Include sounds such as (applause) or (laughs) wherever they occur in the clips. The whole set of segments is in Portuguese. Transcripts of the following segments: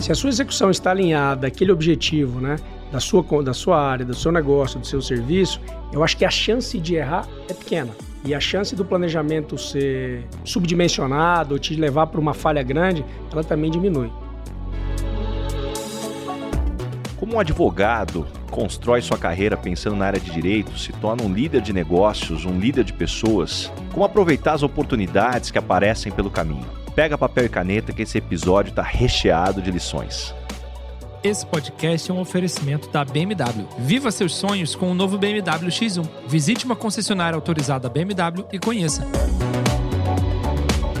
Se a sua execução está alinhada àquele objetivo, né, da sua, da sua área, do seu negócio, do seu serviço, eu acho que a chance de errar é pequena. E a chance do planejamento ser subdimensionado ou te levar para uma falha grande, ela também diminui. Como um advogado constrói sua carreira pensando na área de direito, se torna um líder de negócios, um líder de pessoas, como aproveitar as oportunidades que aparecem pelo caminho. Pega papel e caneta que esse episódio está recheado de lições. Esse podcast é um oferecimento da BMW. Viva seus sonhos com o novo BMW X1. Visite uma concessionária autorizada BMW e conheça.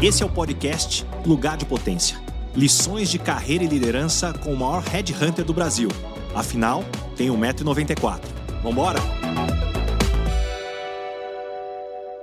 Esse é o podcast Lugar de Potência. Lições de carreira e liderança com o maior headhunter do Brasil. Afinal, tem 1,94m. Vambora?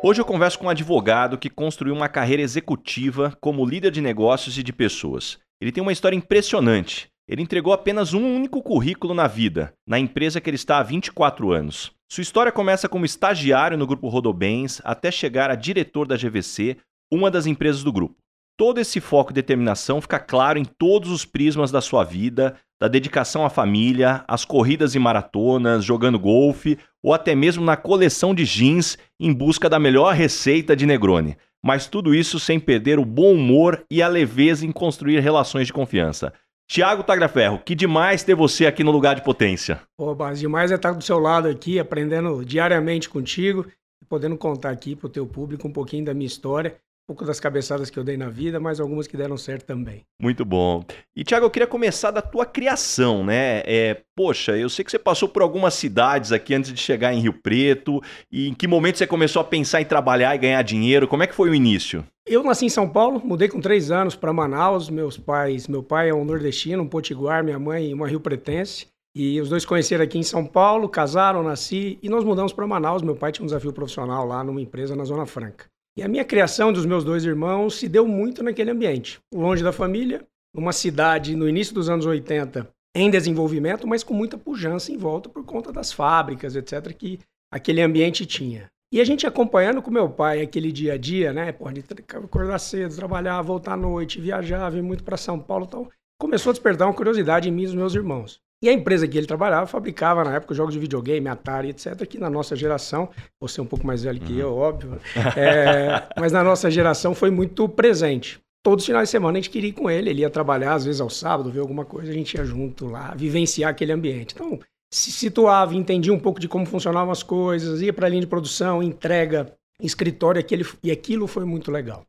Hoje eu converso com um advogado que construiu uma carreira executiva como líder de negócios e de pessoas. Ele tem uma história impressionante. Ele entregou apenas um único currículo na vida, na empresa que ele está há 24 anos. Sua história começa como estagiário no grupo Rodobens até chegar a diretor da GVC, uma das empresas do grupo. Todo esse foco e determinação fica claro em todos os prismas da sua vida, da dedicação à família, às corridas e maratonas, jogando golfe ou até mesmo na coleção de jeans em busca da melhor receita de Negroni. Mas tudo isso sem perder o bom humor e a leveza em construir relações de confiança. Tiago Tagraferro, que demais ter você aqui no lugar de potência. Pô, mas demais é estar do seu lado aqui, aprendendo diariamente contigo e podendo contar aqui para o teu público um pouquinho da minha história pouco das cabeçadas que eu dei na vida, mas algumas que deram certo também. Muito bom. E, Tiago, eu queria começar da tua criação, né? É, poxa, eu sei que você passou por algumas cidades aqui antes de chegar em Rio Preto. E em que momento você começou a pensar em trabalhar e ganhar dinheiro? Como é que foi o início? Eu nasci em São Paulo, mudei com três anos para Manaus. Meus pais, meu pai é um nordestino, um potiguar, minha mãe uma rio pretense. E os dois conheceram aqui em São Paulo, casaram, nasci e nós mudamos para Manaus. Meu pai tinha um desafio profissional lá numa empresa na Zona Franca. E a minha criação dos meus dois irmãos se deu muito naquele ambiente, longe da família, numa cidade no início dos anos 80 em desenvolvimento, mas com muita pujança em volta por conta das fábricas, etc, que aquele ambiente tinha. E a gente acompanhando com meu pai aquele dia a dia, né? Pode acordar cedo, trabalhar, voltar à noite, viajar, vir muito para São Paulo, então começou a despertar uma curiosidade em mim e nos meus irmãos. E a empresa que ele trabalhava fabricava, na época, jogos de videogame, Atari, etc., que na nossa geração, você é um pouco mais velho que eu, óbvio, é, (laughs) mas na nossa geração foi muito presente. Todos os finais de semana a gente queria ir com ele, ele ia trabalhar, às vezes ao sábado, ver alguma coisa, a gente ia junto lá, vivenciar aquele ambiente. Então, se situava, entendia um pouco de como funcionavam as coisas, ia para a linha de produção, entrega, escritório, aquele, e aquilo foi muito legal.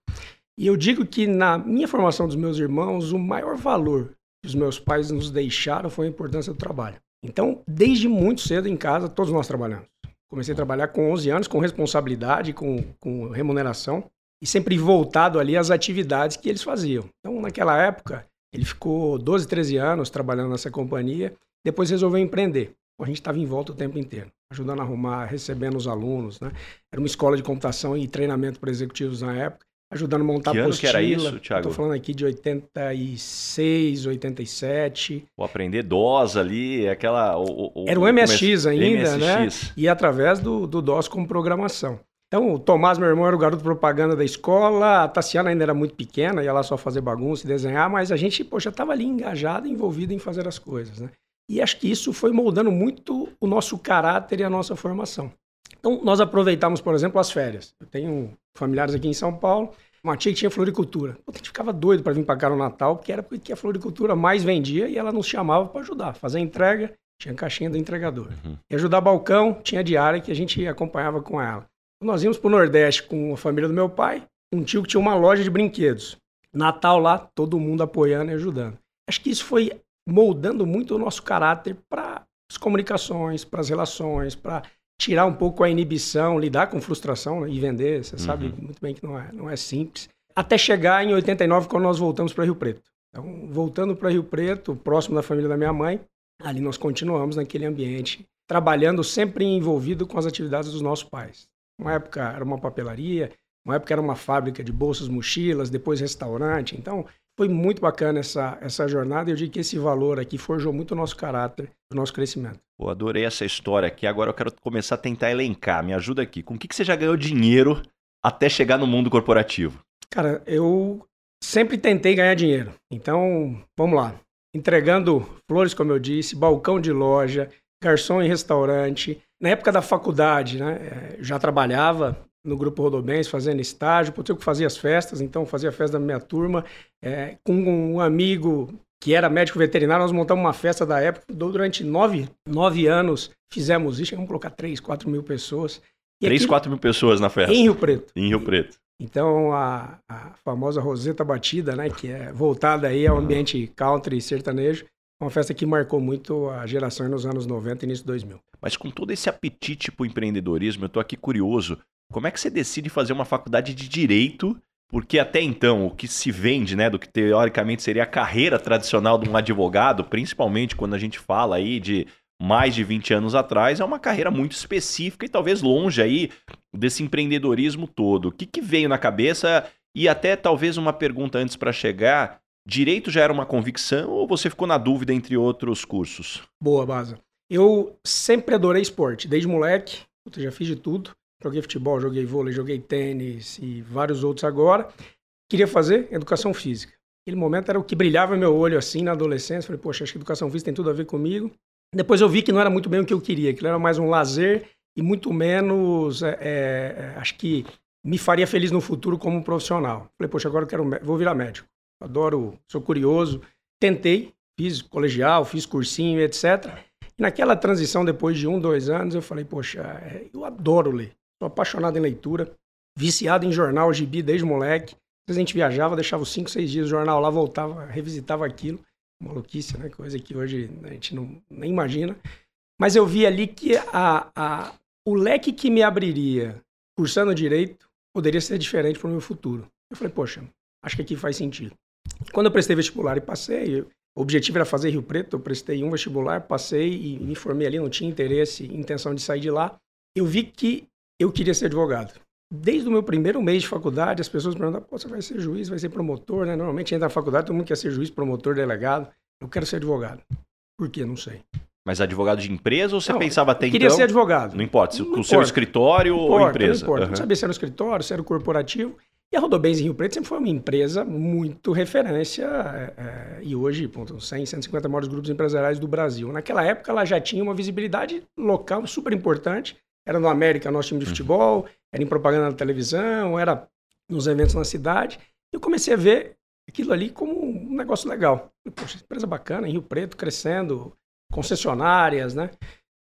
E eu digo que na minha formação dos meus irmãos, o maior valor os meus pais nos deixaram foi a importância do trabalho. Então, desde muito cedo em casa, todos nós trabalhamos. Comecei a trabalhar com 11 anos, com responsabilidade, com, com remuneração, e sempre voltado ali às atividades que eles faziam. Então, naquela época, ele ficou 12, 13 anos trabalhando nessa companhia, depois resolveu empreender. A gente estava em volta o tempo inteiro, ajudando a arrumar, recebendo os alunos. Né? Era uma escola de computação e treinamento para executivos na época ajudando a montar que ano que era isso, Thiago? Estou falando aqui de 86, 87. O aprender DOS ali, aquela... O, o, era o MSX ainda, MSX. né? E através do, do DOS como programação. Então, o Tomás, meu irmão, era o garoto propaganda da escola, a Tassiana ainda era muito pequena, ia lá só fazer bagunça e desenhar, mas a gente, poxa, estava ali engajado, envolvido em fazer as coisas, né? E acho que isso foi moldando muito o nosso caráter e a nossa formação. Então, nós aproveitamos, por exemplo, as férias. Eu tenho familiares aqui em São Paulo, uma tia que tinha floricultura. a gente ficava doido para vir para cá no Natal, porque era porque a floricultura mais vendia e ela nos chamava para ajudar, fazer entrega, tinha caixinha do entregador. Uhum. E ajudar balcão, tinha diária que a gente acompanhava com ela. Nós íamos para o Nordeste com a família do meu pai, um tio que tinha uma loja de brinquedos. Natal lá, todo mundo apoiando e ajudando. Acho que isso foi moldando muito o nosso caráter para as comunicações, para as relações, para tirar um pouco a inibição, lidar com frustração né, e vender. Você uhum. sabe muito bem que não é, não é simples. Até chegar em 89, quando nós voltamos para Rio Preto. Então, voltando para Rio Preto, próximo da família da minha mãe, ali nós continuamos naquele ambiente, trabalhando sempre envolvido com as atividades dos nossos pais. Uma época era uma papelaria, uma época era uma fábrica de bolsas, mochilas, depois restaurante. Então, foi muito bacana essa, essa jornada e eu digo que esse valor aqui forjou muito o nosso caráter, o nosso crescimento. Pô, adorei essa história aqui. Agora eu quero começar a tentar elencar. Me ajuda aqui. Com o que, que você já ganhou dinheiro até chegar no mundo corporativo? Cara, eu sempre tentei ganhar dinheiro. Então, vamos lá. entregando flores, como eu disse, balcão de loja, garçom em restaurante. Na época da faculdade, né, eh, já trabalhava no Grupo Rodobens fazendo estágio, porque eu que fazia as festas, então fazia a festa da minha turma. É, com um amigo que era médico veterinário, nós montamos uma festa da época, durante nove, nove anos fizemos isso, vamos colocar três, quatro mil pessoas. E 3, aqui, 4 mil pessoas na festa. Em Rio Preto. Em Rio Preto. Então, a, a famosa Roseta Batida, né, que é voltada aí ao ambiente country e sertanejo, uma festa que marcou muito a geração nos anos 90 e início de 2000. Mas com todo esse apetite para o empreendedorismo, eu estou aqui curioso. Como é que você decide fazer uma faculdade de direito? Porque até então, o que se vende, né, do que teoricamente seria a carreira tradicional de um advogado, principalmente quando a gente fala aí de mais de 20 anos atrás, é uma carreira muito específica e talvez longe aí desse empreendedorismo todo. O que, que veio na cabeça? E até talvez uma pergunta antes para chegar: direito já era uma convicção ou você ficou na dúvida entre outros cursos? Boa, Baza. Eu sempre adorei esporte, desde moleque, eu já fiz de tudo. Joguei futebol, joguei vôlei, joguei tênis e vários outros agora. Queria fazer educação física. Aquele momento era o que brilhava meu olho assim na adolescência. Falei, poxa, acho que educação física tem tudo a ver comigo. Depois eu vi que não era muito bem o que eu queria, que era mais um lazer e muito menos, é, é, acho que me faria feliz no futuro como profissional. Falei, poxa, agora eu quero, vou virar médico. Adoro, sou curioso. Tentei, fiz colegial, fiz cursinho, etc. E naquela transição, depois de um, dois anos, eu falei, poxa, é, eu adoro ler. Sou apaixonado em leitura, viciado em jornal, gibi desde moleque. Às vezes a gente viajava, deixava os cinco, seis dias o jornal lá, voltava, revisitava aquilo maluquice, né? Coisa que hoje a gente não, nem imagina. Mas eu vi ali que a, a, o leque que me abriria cursando direito poderia ser diferente para o meu futuro. Eu falei, poxa, acho que aqui faz sentido. Quando eu prestei vestibular e passei, o objetivo era fazer Rio Preto, eu prestei um vestibular, passei e me formei ali, não tinha interesse, intenção de sair de lá. Eu vi que eu queria ser advogado. Desde o meu primeiro mês de faculdade, as pessoas me perguntam: você vai ser juiz, vai ser promotor, né? Normalmente entra na faculdade, todo mundo quer ser juiz, promotor, delegado. Eu quero ser advogado. Por quê? Não sei. Mas advogado de empresa ou você não, pensava até queria então? Queria ser advogado. Não importa, se o seu escritório não ou empresa. Não importa, uhum. não sabia se era um escritório, se era um corporativo. E a Rodobens em Rio Preto sempre foi uma empresa muito referência, é, é, e hoje, ponto, 100, 150 maiores grupos empresariais do Brasil. Naquela época, ela já tinha uma visibilidade local super importante. Era no América, nosso time de uhum. futebol, era em propaganda na televisão, era nos eventos na cidade. Eu comecei a ver aquilo ali como um negócio legal. Poxa, empresa bacana, em Rio Preto, crescendo, concessionárias, né?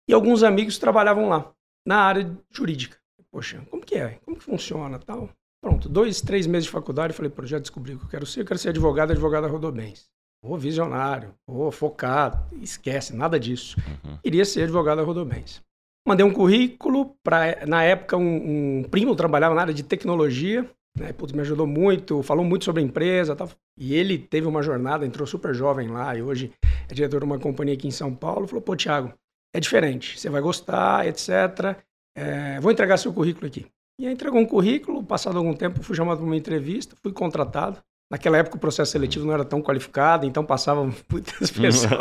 E alguns amigos trabalhavam lá, na área jurídica. Poxa, como que é? Como que funciona tal? Pronto, dois, três meses de faculdade, falei, pô, já descobri o que eu quero ser. Eu quero ser advogado, advogado da Rodobens. Ô, visionário, ô, focado, esquece, nada disso. Uhum. Queria ser advogado Rodobens. Mandei um currículo para, na época, um, um, primo trabalhava na área de tecnologia, né? Putz, me ajudou muito, falou muito sobre a empresa, tal. E ele teve uma jornada, entrou super jovem lá e hoje é diretor de uma companhia aqui em São Paulo. Falou, pô, Thiago, é diferente, você vai gostar, etc. É, vou entregar seu currículo aqui. E aí entregou um currículo, passado algum tempo fui chamado para uma entrevista, fui contratado. Naquela época o processo seletivo não era tão qualificado, então passavam (laughs) muitas pessoas.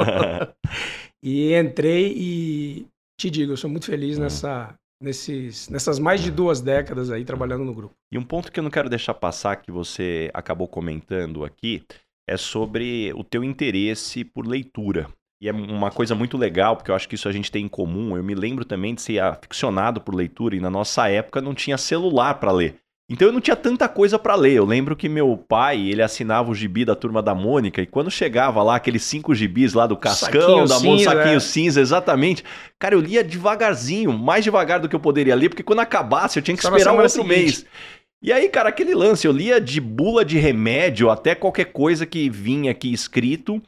(laughs) e entrei e te digo, eu sou muito feliz hum. nessa, nesses, nessas mais de duas décadas aí trabalhando no grupo. E um ponto que eu não quero deixar passar, que você acabou comentando aqui, é sobre o teu interesse por leitura. E é uma coisa muito legal, porque eu acho que isso a gente tem em comum. Eu me lembro também de ser aficionado por leitura e na nossa época não tinha celular para ler. Então eu não tinha tanta coisa para ler. Eu lembro que meu pai, ele assinava o gibi da Turma da Mônica e quando chegava lá aqueles cinco gibis lá do Cascão, saquinho da Mônica, saquinho é. cinza, exatamente. Cara, eu lia devagarzinho, mais devagar do que eu poderia ler, porque quando acabasse eu tinha que esperar um outro mês. E aí, cara, aquele lance, eu lia de bula de remédio até qualquer coisa que vinha aqui escrito.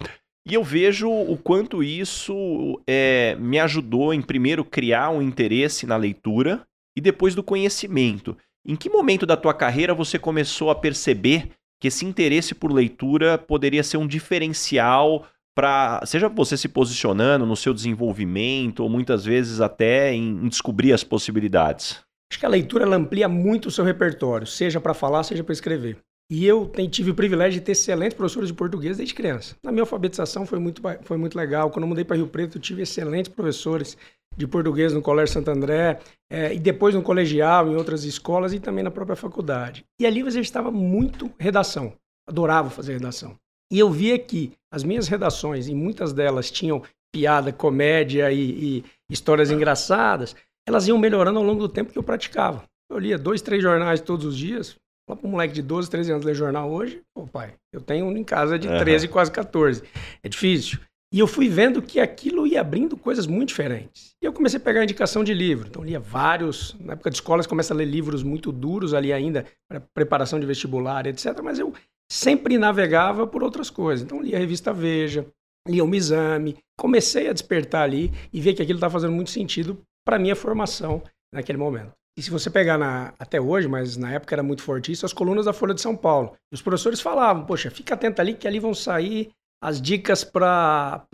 E eu vejo o quanto isso é, me ajudou em primeiro criar um interesse na leitura e depois do conhecimento. Em que momento da tua carreira você começou a perceber que esse interesse por leitura poderia ser um diferencial para, seja você se posicionando no seu desenvolvimento ou muitas vezes até em, em descobrir as possibilidades? Acho que a leitura amplia muito o seu repertório, seja para falar, seja para escrever. E eu tive o privilégio de ter excelentes professores de português desde criança. Na minha alfabetização foi muito, foi muito legal. Quando eu mudei para Rio Preto, eu tive excelentes professores de português no Colégio Santo André, é, e depois no colegial, em outras escolas e também na própria faculdade. E ali você estava muito redação. Adorava fazer redação. E eu via que as minhas redações, e muitas delas tinham piada, comédia e, e histórias engraçadas, elas iam melhorando ao longo do tempo que eu praticava. Eu lia dois, três jornais todos os dias. Fala para um moleque de 12, 13 anos ler jornal hoje, pô, pai, eu tenho um em casa de 13, uhum. quase 14. É difícil. E eu fui vendo que aquilo ia abrindo coisas muito diferentes. E eu comecei a pegar indicação de livro. Então, lia vários. Na época de escola, você começa a ler livros muito duros ali ainda, para preparação de vestibular, etc. Mas eu sempre navegava por outras coisas. Então, lia a revista Veja, lia um exame. Comecei a despertar ali e ver que aquilo estava fazendo muito sentido para minha formação naquele momento. E se você pegar na, até hoje, mas na época era muito forte isso, as colunas da Folha de São Paulo. Os professores falavam, poxa, fica atento ali que ali vão sair as dicas para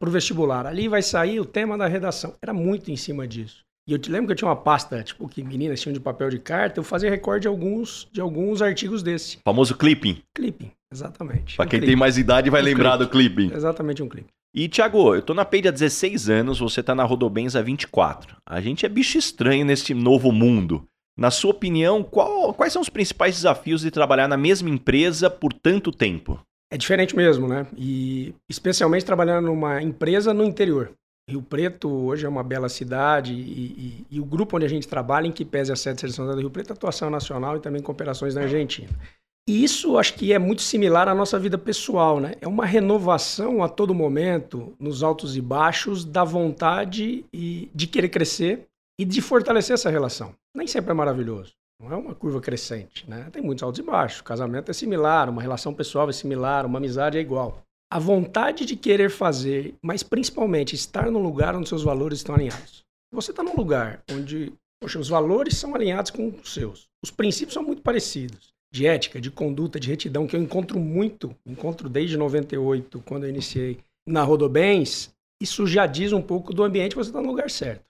o vestibular. Ali vai sair o tema da redação. Era muito em cima disso. E eu te lembro que eu tinha uma pasta, tipo, que meninas tinham de papel de carta, eu fazia recorde de alguns, de alguns artigos desse. Famoso clipping. Clipping, exatamente. Para um quem clipping. tem mais idade vai um lembrar clipping. do clipping. Exatamente um clipping. E, Thiago, eu tô na Peide há 16 anos, você tá na Rodobens há 24. A gente é bicho estranho nesse novo mundo. Na sua opinião, qual, quais são os principais desafios de trabalhar na mesma empresa por tanto tempo? É diferente mesmo, né? E especialmente trabalhando numa empresa no interior. Rio Preto hoje é uma bela cidade e, e, e o grupo onde a gente trabalha, em que pese a sede de seleção do Rio Preto, é atuação nacional e também com operações na Argentina. E isso acho que é muito similar à nossa vida pessoal, né? É uma renovação a todo momento, nos altos e baixos, da vontade e de querer crescer e de fortalecer essa relação. Nem sempre é maravilhoso. Não é uma curva crescente, né? Tem muitos altos e baixos. O casamento é similar, uma relação pessoal é similar, uma amizade é igual. A vontade de querer fazer, mas principalmente estar no lugar onde seus valores estão alinhados. Você está num lugar onde poxa, os valores são alinhados com os seus. Os princípios são muito parecidos. De ética, de conduta, de retidão, que eu encontro muito, encontro desde 98, quando eu iniciei na Rodobens, isso já diz um pouco do ambiente que você está no lugar certo.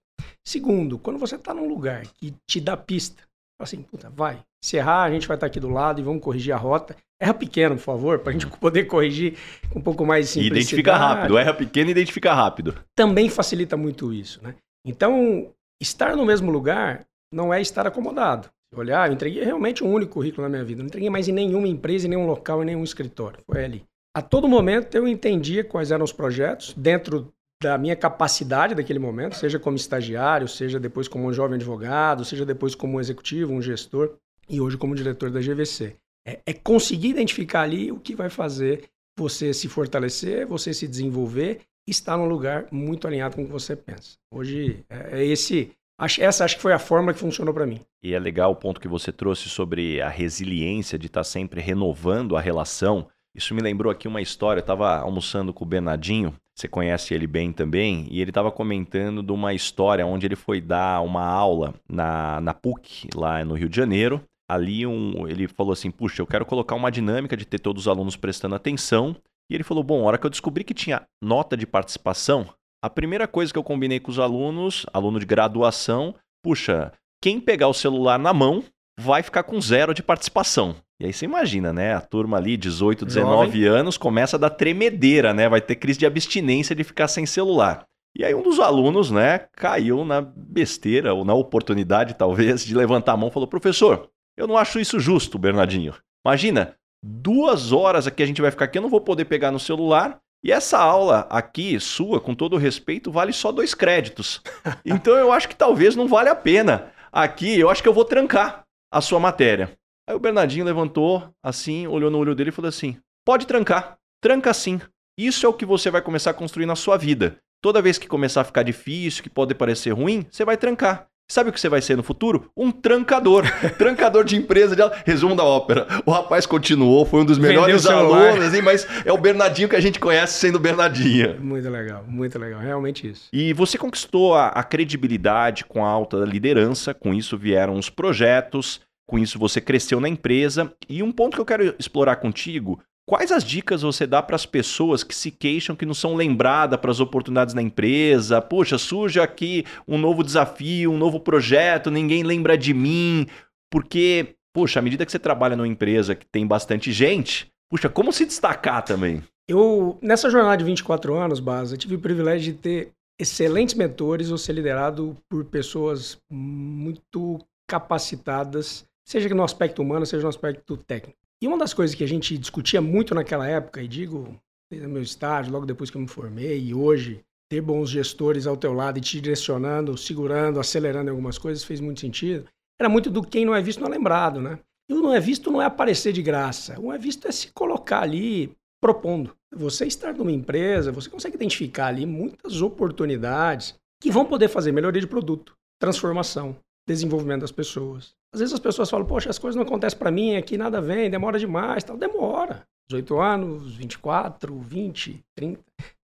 Segundo, quando você está num lugar que te dá pista, assim, puta, vai. Se errar, a gente vai estar aqui do lado e vamos corrigir a rota. Erra pequeno, por favor, para a gente poder corrigir com um pouco mais de simplicidade. E identifica rápido. Erra pequeno e identifica rápido. Também facilita muito isso, né? Então, estar no mesmo lugar não é estar acomodado. Olhar, eu entreguei realmente um único currículo na minha vida. Não entreguei mais em nenhuma empresa, em nenhum local, em nenhum escritório. Foi ali. A todo momento eu entendia quais eram os projetos dentro da minha capacidade daquele momento, seja como estagiário, seja depois como um jovem advogado, seja depois como um executivo, um gestor e hoje como diretor da GVC. É, é conseguir identificar ali o que vai fazer você se fortalecer, você se desenvolver estar num lugar muito alinhado com o que você pensa. Hoje é, é esse essa acho que foi a forma que funcionou para mim. E é legal o ponto que você trouxe sobre a resiliência de estar sempre renovando a relação. Isso me lembrou aqui uma história. Eu estava almoçando com o Bernardinho você conhece ele bem também, e ele estava comentando de uma história onde ele foi dar uma aula na, na PUC, lá no Rio de Janeiro. Ali um, ele falou assim: Puxa, eu quero colocar uma dinâmica de ter todos os alunos prestando atenção. E ele falou: Bom, a hora que eu descobri que tinha nota de participação, a primeira coisa que eu combinei com os alunos, aluno de graduação, puxa, quem pegar o celular na mão vai ficar com zero de participação. E aí você imagina, né? A turma ali, 18, 19 Jovem. anos, começa a dar tremedeira, né? Vai ter crise de abstinência de ficar sem celular. E aí um dos alunos, né, caiu na besteira, ou na oportunidade, talvez, de levantar a mão e falou: professor, eu não acho isso justo, Bernardinho. Imagina, duas horas aqui a gente vai ficar aqui, eu não vou poder pegar no celular. E essa aula aqui, sua, com todo respeito, vale só dois créditos. (laughs) Então eu acho que talvez não vale a pena. Aqui eu acho que eu vou trancar a sua matéria. Aí o Bernardinho levantou assim, olhou no olho dele e falou assim: pode trancar, tranca sim. Isso é o que você vai começar a construir na sua vida. Toda vez que começar a ficar difícil, que pode parecer ruim, você vai trancar. Sabe o que você vai ser no futuro? Um trancador. (laughs) trancador de empresa. De... Resumo da ópera. O rapaz continuou, foi um dos melhores alunos, assim, mas é o Bernardinho que a gente conhece sendo Bernardinho. Muito legal, muito legal. Realmente isso. E você conquistou a, a credibilidade com a alta liderança, com isso vieram os projetos, com isso você cresceu na empresa. E um ponto que eu quero explorar contigo, quais as dicas você dá para as pessoas que se queixam que não são lembradas para as oportunidades na empresa? Poxa, surge aqui um novo desafio, um novo projeto, ninguém lembra de mim. Porque, poxa, à medida que você trabalha numa empresa que tem bastante gente, puxa, como se destacar também? Eu, nessa jornada de 24 anos, Basa, tive o privilégio de ter excelentes mentores ou ser liderado por pessoas muito capacitadas seja no aspecto humano, seja no aspecto técnico. E uma das coisas que a gente discutia muito naquela época, e digo desde meu estágio, logo depois que eu me formei, e hoje, ter bons gestores ao teu lado e te direcionando, segurando, acelerando algumas coisas fez muito sentido. Era muito do quem não é visto não é lembrado, né? E o não é visto não é aparecer de graça. O não é visto é se colocar ali propondo. Você estar numa empresa, você consegue identificar ali muitas oportunidades que vão poder fazer melhoria de produto, transformação, desenvolvimento das pessoas. Às vezes as pessoas falam, poxa, as coisas não acontecem para mim, aqui nada vem, demora demais, tal. Demora. 18 anos, 24, 20, 30.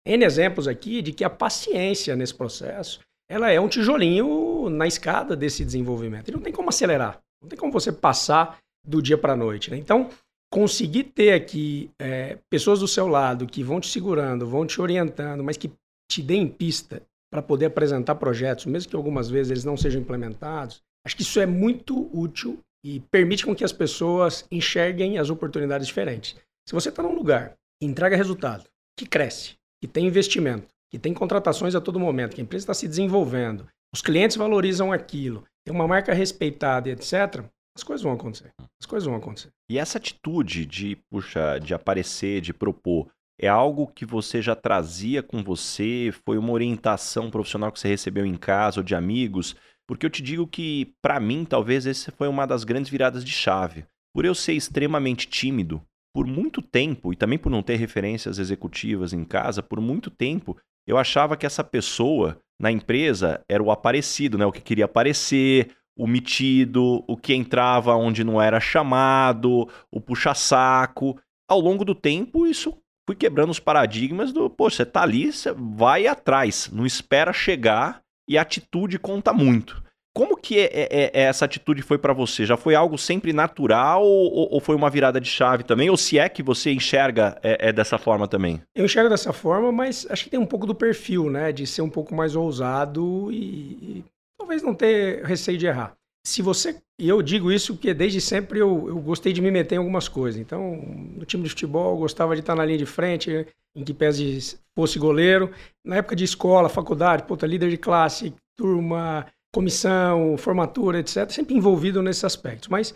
N exemplos aqui de que a paciência nesse processo, ela é um tijolinho na escada desse desenvolvimento. E não tem como acelerar. Não tem como você passar do dia para a noite. Né? Então, conseguir ter aqui é, pessoas do seu lado que vão te segurando, vão te orientando, mas que te deem pista para poder apresentar projetos, mesmo que algumas vezes eles não sejam implementados, acho que isso é muito útil e permite com que as pessoas enxerguem as oportunidades diferentes. Se você está num lugar que entrega resultado, que cresce, que tem investimento, que tem contratações a todo momento, que a empresa está se desenvolvendo, os clientes valorizam aquilo, tem uma marca respeitada, etc., as coisas vão acontecer. As coisas vão acontecer. E essa atitude de, puxa, de aparecer, de propor, é algo que você já trazia com você? Foi uma orientação profissional que você recebeu em casa ou de amigos? Porque eu te digo que, para mim, talvez essa foi uma das grandes viradas de chave. Por eu ser extremamente tímido, por muito tempo, e também por não ter referências executivas em casa, por muito tempo, eu achava que essa pessoa na empresa era o aparecido, né? O que queria aparecer, o metido, o que entrava onde não era chamado, o puxa-saco. Ao longo do tempo, isso fui quebrando os paradigmas do, pô, você tá ali, você vai atrás, não espera chegar e a atitude conta muito. Como que é, é, é, é essa atitude foi para você? Já foi algo sempre natural ou, ou, foi uma virada de chave também? Ou se é que você enxerga é, é, dessa forma também? Eu enxergo dessa forma, mas acho que tem um pouco do perfil, né? De ser um pouco mais ousado e, e talvez não ter receio de errar. Se você, e eu digo isso porque desde sempre eu, eu gostei de me meter em algumas coisas. Então, no time de futebol, eu gostava de estar na linha de frente, em que pese fosse goleiro. Na época de escola, faculdade, puta, líder de classe, turma, comissão, formatura, etc., sempre envolvido nesses aspectos. Mas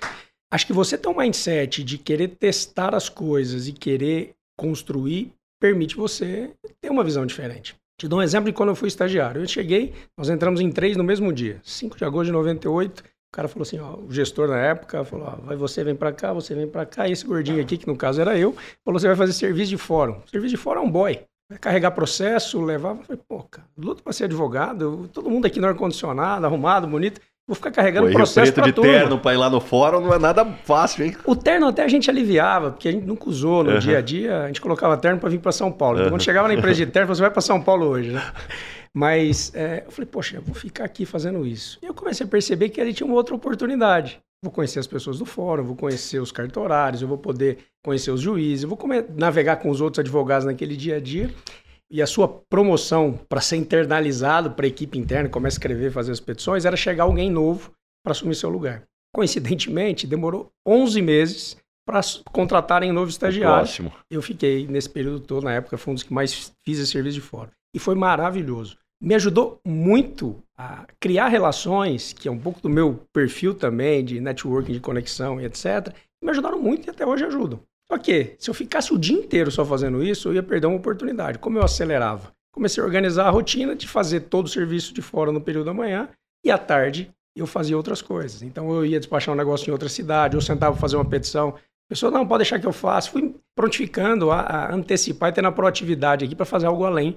acho que você ter um mindset de querer testar as coisas e querer construir permite você ter uma visão diferente. Te dou um exemplo de quando eu fui estagiário. Eu cheguei, nós entramos em três no mesmo dia, 5 de agosto de 98. O cara falou assim, ó, o gestor na época falou, ó, vai você vem para cá, você vem para cá, e esse gordinho aqui, que no caso era eu, falou, você vai fazer serviço de fórum. Serviço de fórum é um boy. Vai carregar processo, levar. Eu falei, pô, cara, luto para ser advogado, todo mundo aqui no ar-condicionado, arrumado, bonito. Vou ficar carregando o processo preto de turma. terno para ir lá no fórum não é nada fácil, hein? O terno até a gente aliviava, porque a gente nunca usou no uhum. dia a dia. A gente colocava terno para vir para São Paulo. Então, uhum. quando chegava na empresa de terno, você vai para São Paulo hoje, né? (laughs) Mas é, eu falei, poxa, eu vou ficar aqui fazendo isso. E eu comecei a perceber que ali tinha uma outra oportunidade. Vou conhecer as pessoas do fórum, vou conhecer os cartorários, eu vou poder conhecer os juízes, eu vou navegar com os outros advogados naquele dia a dia. E a sua promoção para ser internalizado para a equipe interna, começa a escrever, fazer as petições, era chegar alguém novo para assumir seu lugar. Coincidentemente, demorou 11 meses para contratarem um novo estagiário. Próximo. Eu fiquei nesse período todo, na época, foi um dos que mais fiz esse serviço de fora. E foi maravilhoso. Me ajudou muito a criar relações, que é um pouco do meu perfil também, de networking, de conexão e etc. Me ajudaram muito e até hoje ajudam. Só que, se eu ficasse o dia inteiro só fazendo isso, eu ia perder uma oportunidade. Como eu acelerava? Comecei a organizar a rotina de fazer todo o serviço de fora no período da manhã e à tarde eu fazia outras coisas. Então eu ia despachar um negócio em outra cidade, ou sentava fazer uma petição. A pessoa, não, pode deixar que eu faça. Fui prontificando a, a antecipar e tendo a proatividade aqui para fazer algo além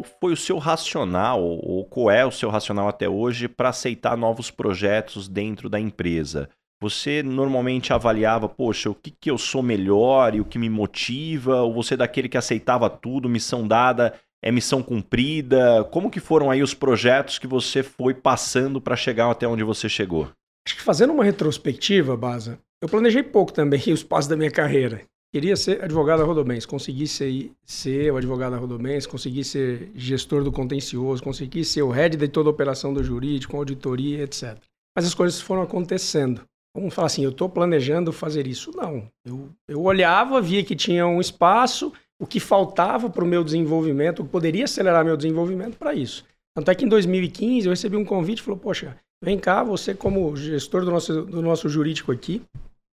Qual foi o seu racional, ou qual é o seu racional até hoje, para aceitar novos projetos dentro da empresa? Você normalmente avaliava, poxa, o que, que eu sou melhor e o que me motiva? Ou você é daquele que aceitava tudo, missão dada é missão cumprida? Como que foram aí os projetos que você foi passando para chegar até onde você chegou? Acho que fazendo uma retrospectiva, Baza, eu planejei pouco também (laughs) os passos da minha carreira. Queria ser advogado da Rodobens, consegui ser, ser o advogado da Rodobens, consegui ser gestor do contencioso, consegui ser o head de toda a operação do jurídico, auditoria, etc. Mas as coisas foram acontecendo. Vamos falar assim, eu estou planejando fazer isso? Não. Eu, eu olhava, via que tinha um espaço, o que faltava para o meu desenvolvimento, o que poderia acelerar meu desenvolvimento para isso. Tanto é que em 2015 eu recebi um convite e falou, poxa, vem cá, você como gestor do nosso, do nosso jurídico aqui,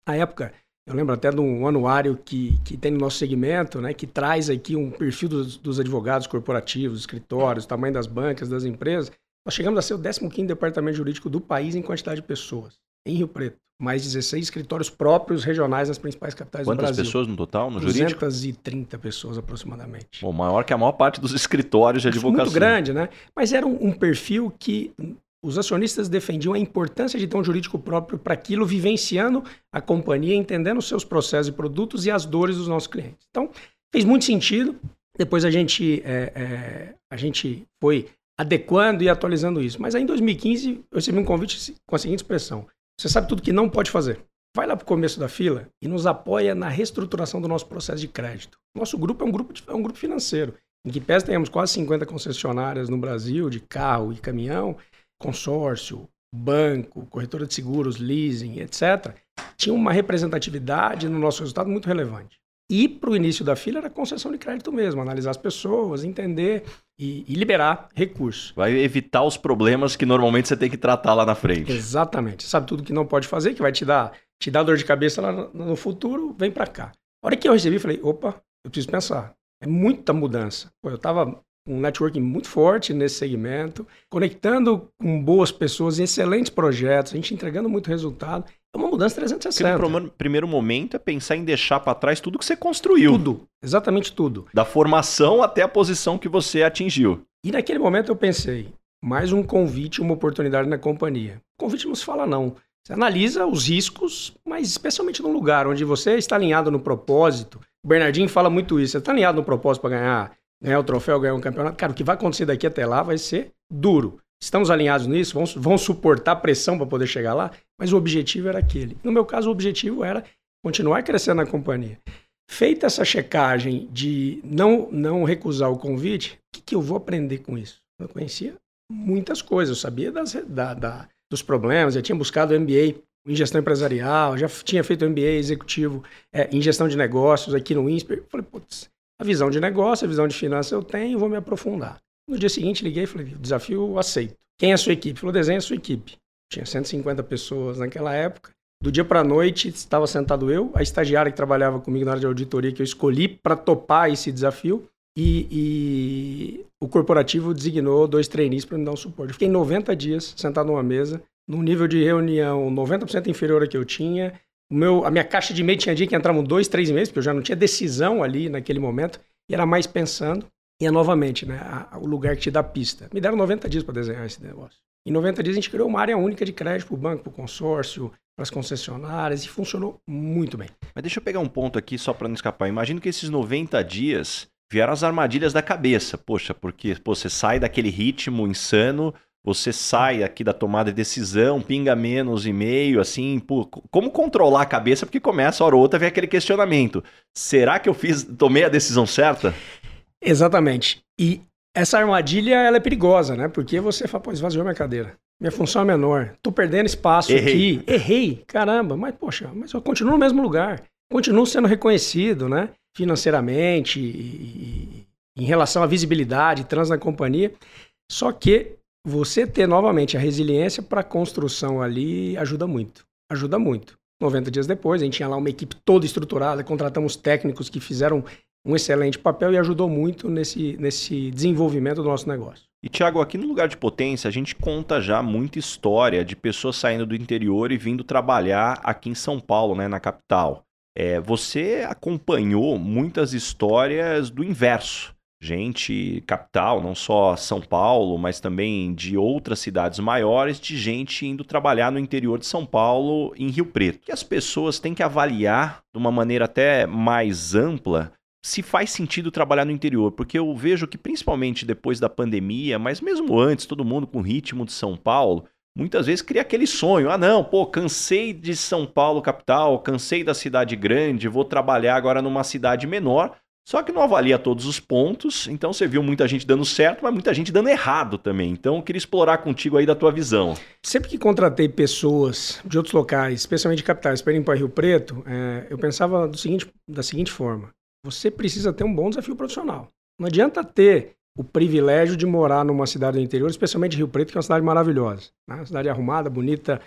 na época, eu lembro até de um anuário que, que tem no nosso segmento, né, que traz aqui um perfil dos, dos advogados corporativos, escritórios, tamanho das bancas, das empresas. Nós chegamos a ser o 15º departamento jurídico do país em quantidade de pessoas, em Rio Preto. Mais 16 escritórios próprios regionais nas principais capitais Quantas do Brasil. Quantas pessoas no total, no jurídico? 230 pessoas aproximadamente. Bom, maior que a maior parte dos escritórios de advocacia. Muito grande, né? Mas era um, um perfil que os acionistas defendiam a importância de ter um jurídico próprio para aquilo, vivenciando a companhia, entendendo os seus processos e produtos e as dores dos nossos clientes. Então, fez muito sentido. Depois a gente, é, é, a gente foi adequando e atualizando isso. Mas aí em 2015 eu recebi um convite com a seguinte expressão: Você sabe tudo que não pode fazer. Vai lá para o começo da fila e nos apoia na reestruturação do nosso processo de crédito. Nosso grupo é um grupo, de, é um grupo financeiro, em que pese temos quase 50 concessionárias no Brasil de carro e caminhão, consórcio, banco, corretora de seguros, leasing, etc., tinha uma representatividade no nosso resultado muito relevante. E para o início da fila era concessão de crédito mesmo, analisar as pessoas, entender e, e, liberar recursos. Vai evitar os problemas que normalmente você tem que tratar lá na frente. Exatamente. Sabe tudo que não pode fazer, que vai te dar, te dar dor de cabeça lá no, no futuro, vem para cá. A hora que eu recebi, falei, opa, eu preciso pensar. É muita mudança. Pô, eu estava um networking muito forte nesse segmento, conectando com boas pessoas, excelentes projetos, a gente entregando muito resultado. É uma mudança 360. Porque no primeiro momento é pensar em deixar para trás tudo que você construiu. Tudo, exatamente tudo. Da formação até a posição que você atingiu. E naquele momento eu pensei, mais um convite, uma oportunidade na companhia. convite não se fala não. Você analisa os riscos, mas especialmente num lugar onde você está alinhado no propósito. O Bernardinho fala muito isso. Você está alinhado no propósito para ganhar ganhar o troféu, ganhar um campeonato. Cara, o que vai acontecer daqui até lá vai ser duro. Estamos alinhados nisso, vão, vão suportar pressão para poder chegar lá, mas o objetivo era aquele. No meu caso, o objetivo era continuar crescendo na companhia. Feita essa checagem de não, não recusar o convite, o que, que eu vou aprender com isso? Eu conhecia muitas coisas, eu sabia das, da, da, dos problemas, eu tinha buscado MBA em gestão empresarial, já tinha feito MBA executivo é, em gestão de negócios aqui no INSPER. Falei, putz, a visão de negócio, a visão de finanças eu tenho, vou me aprofundar. No dia seguinte, liguei e falei: desafio aceito. Quem é a sua equipe? Falou: desenha a sua equipe. Tinha 150 pessoas naquela época. Do dia para a noite, estava sentado eu, a estagiária que trabalhava comigo na área de auditoria, que eu escolhi para topar esse desafio, e, e, o corporativo designou dois trainees para me dar um suporte. Fiquei 90 dias sentado numa mesa, num nível de reunião 90% inferior ao que eu tinha, meu, a minha caixa de e-mail tinha dia que entravam dois, três meses, porque eu já não tinha decisão ali naquele momento, e era mais pensando. E é novamente, né, a, o lugar que te dá pista. Me deram 90 dias para desenhar esse negócio. Em 90 dias a gente criou uma área única de crédito para o banco, para o consórcio, para as concessionárias e funcionou muito bem. Mas deixa eu pegar um ponto aqui só para não escapar. Imagino que esses 90 dias vieram as armadilhas da cabeça. Poxa, porque pô, você sai daquele ritmo insano, você sai aqui da tomada de decisão, pinga menos e-mail, assim, pô, como controlar a cabeça? Porque começa a hora ou outra vem aquele questionamento. Será que eu fiz, tomei a decisão certa? Exatamente. E essa armadilha, ela é perigosa, né? Porque você fala, pô, esvaziou minha cadeira. Minha função é menor. Tô perdendo espaço Errei. aqui. Errei. Caramba, mas poxa, mas eu continuo no mesmo lugar. Continuo sendo reconhecido, né? Financeiramente e, e em relação à visibilidade, trans na companhia. Só que você ter novamente a resiliência para a construção ali ajuda muito. Ajuda muito. 90 dias depois, a gente tinha lá uma equipe toda estruturada, contratamos técnicos que fizeram um excelente papel e ajudou muito nesse, nesse desenvolvimento do nosso negócio. E, Tiago, aqui no lugar de potência, a gente conta já muita história de pessoas saindo do interior e vindo trabalhar aqui em São Paulo, né, na capital. É, você acompanhou muitas histórias do inverso gente capital, não só São Paulo, mas também de outras cidades maiores, de gente indo trabalhar no interior de São Paulo, em Rio Preto. E as pessoas têm que avaliar de uma maneira até mais ampla se faz sentido trabalhar no interior, porque eu vejo que principalmente depois da pandemia, mas mesmo antes, todo mundo com o ritmo de São Paulo, muitas vezes cria aquele sonho. Ah, não, pô, cansei de São Paulo capital, cansei da cidade grande, vou trabalhar agora numa cidade menor. Só que não avalia todos os pontos, então você viu muita gente dando certo, mas muita gente dando errado também. Então eu queria explorar contigo aí da tua visão. Sempre que contratei pessoas de outros locais, especialmente de capitais, para ir para Rio Preto, é, eu pensava seguinte, da seguinte forma: você precisa ter um bom desafio profissional. Não adianta ter o privilégio de morar numa cidade do interior, especialmente Rio Preto, que é uma cidade maravilhosa. Né? Uma cidade arrumada, bonita,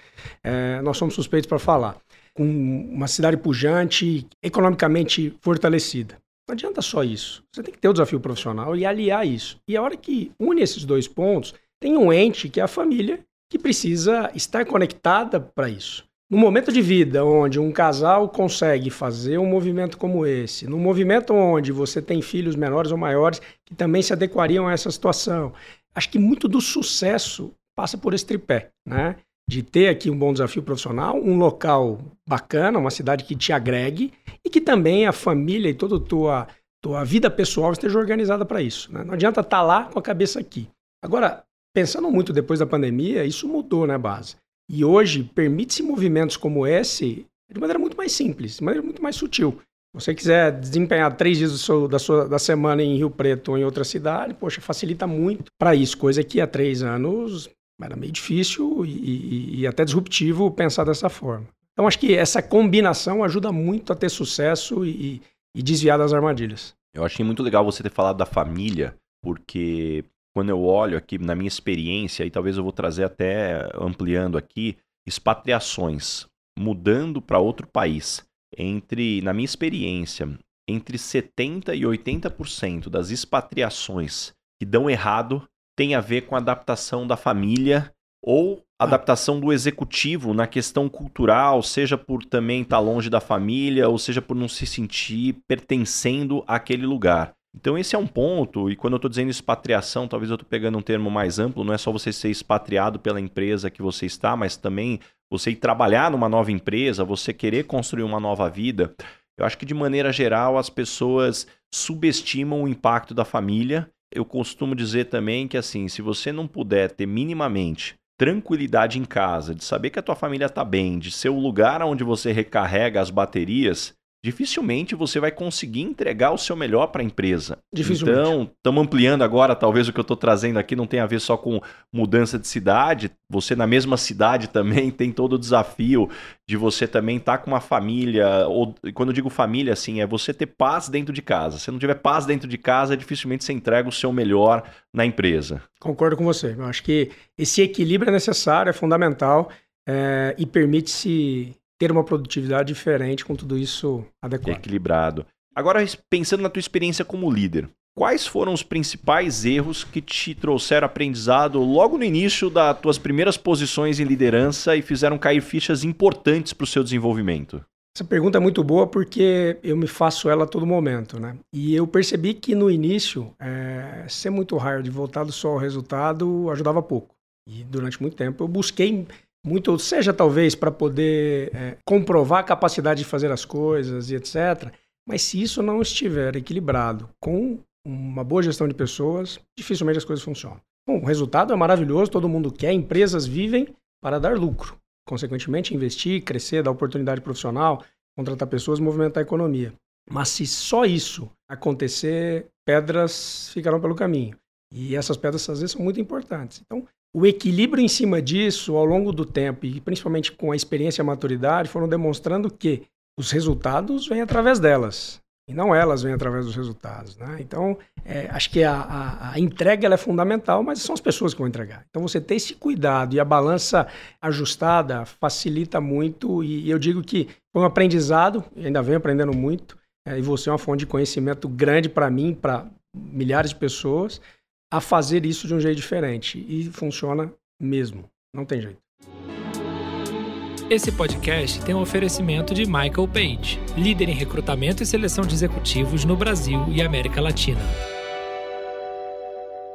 é, nós somos suspeitos para falar. Com uma cidade pujante, economicamente fortalecida. Não adianta só isso. Você tem que ter o desafio profissional e aliar isso. E a hora que une esses dois pontos, tem um ente, que é a família, que precisa estar conectada para isso. No momento de vida onde um casal consegue fazer um movimento como esse, no movimento onde você tem filhos menores ou maiores que também se adequariam a essa situação, acho que muito do sucesso passa por esse tripé, né? De ter aqui um bom desafio profissional, um local bacana, uma cidade que te agregue e que também a família e toda a tua, tua vida pessoal esteja organizada para isso. Né? Não adianta estar tá lá com a cabeça aqui. Agora, pensando muito depois da pandemia, isso mudou, né, base? E hoje permite-se movimentos como esse de maneira muito mais simples, de maneira muito mais sutil. Se você quiser desempenhar três dias seu, da, sua, da semana em Rio Preto ou em outra cidade, poxa, facilita muito para isso, coisa que há três anos era meio difícil e, e, e até disruptivo pensar dessa forma. Então, acho que essa combinação ajuda muito a ter sucesso e, e desviar das armadilhas. Eu achei muito legal você ter falado da família, porque quando eu olho aqui na minha experiência, e talvez eu vou trazer até ampliando aqui, expatriações, mudando para outro país. Entre, na minha experiência, entre 70 e 80% das expatriações que dão errado tem a ver com a adaptação da família ou ah. adaptação do executivo na questão cultural, seja por também estar longe da família, ou seja por não se sentir pertencendo àquele lugar. Então esse é um ponto, e quando eu estou dizendo expatriação, talvez eu estou pegando um termo mais amplo, não é só você ser expatriado pela empresa que você está, mas também você ir trabalhar numa nova empresa, você querer construir uma nova vida. Eu acho que de maneira geral as pessoas subestimam o impacto da família. Eu costumo dizer também que assim, se você não puder ter minimamente tranquilidade em casa, de saber que a tua família está bem, de ser o lugar onde você recarrega as baterias, dificilmente você vai conseguir entregar o seu melhor para a empresa. Então, estamos ampliando agora, talvez o que eu estou trazendo aqui não tenha a ver só com mudança de cidade. Você na mesma cidade (laughs) também tem todo o desafio de você também estar tá com uma família, ou quando eu digo família, assim, é você ter paz dentro de casa. Se não tiver paz dentro de casa, dificilmente você entrega o seu melhor na empresa. Concordo com você. Eu acho que esse equilíbrio é necessário, é fundamental é, e permite-se ter uma produtividade diferente com tudo isso adequado. Equilibrado. Agora, pensando na tua experiência como líder, quais foram os principais erros que te trouxeram aprendizado logo no início das tuas primeiras posições em liderança e fizeram cair fichas importantes para o seu desenvolvimento? Essa pergunta é muito boa porque eu me faço ela a todo momento, né? E eu percebi que no início, é, ser muito hard, voltado só ao resultado, ajudava pouco. E durante muito tempo eu busquei muito, seja talvez para poder é, comprovar a capacidade de fazer as coisas e etc. Mas se isso não estiver equilibrado com uma boa gestão de pessoas, dificilmente as coisas funcionam. Bom, o resultado é maravilhoso, todo mundo quer, empresas vivem para dar lucro. Consequentemente, investir, crescer, dar oportunidade profissional, contratar pessoas, movimentar a economia. Mas se só isso acontecer, pedras ficarão pelo caminho. E essas pedras às vezes são muito importantes. Então, o equilíbrio em cima disso, ao longo do tempo, e principalmente com a experiência e a maturidade, foram demonstrando que os resultados vêm através delas. E não elas vêm através dos resultados. Né? Então, é, acho que a, a, a entrega é fundamental, mas são as pessoas que vão entregar. Então, você ter esse cuidado e a balança ajustada facilita muito. E eu digo que foi um aprendizado, ainda venho aprendendo muito. É, e você é uma fonte de conhecimento grande para mim, para milhares de pessoas a fazer isso de um jeito diferente. E funciona mesmo. Não tem jeito. Esse podcast tem um oferecimento de Michael Page, líder em recrutamento e seleção de executivos no Brasil e América Latina.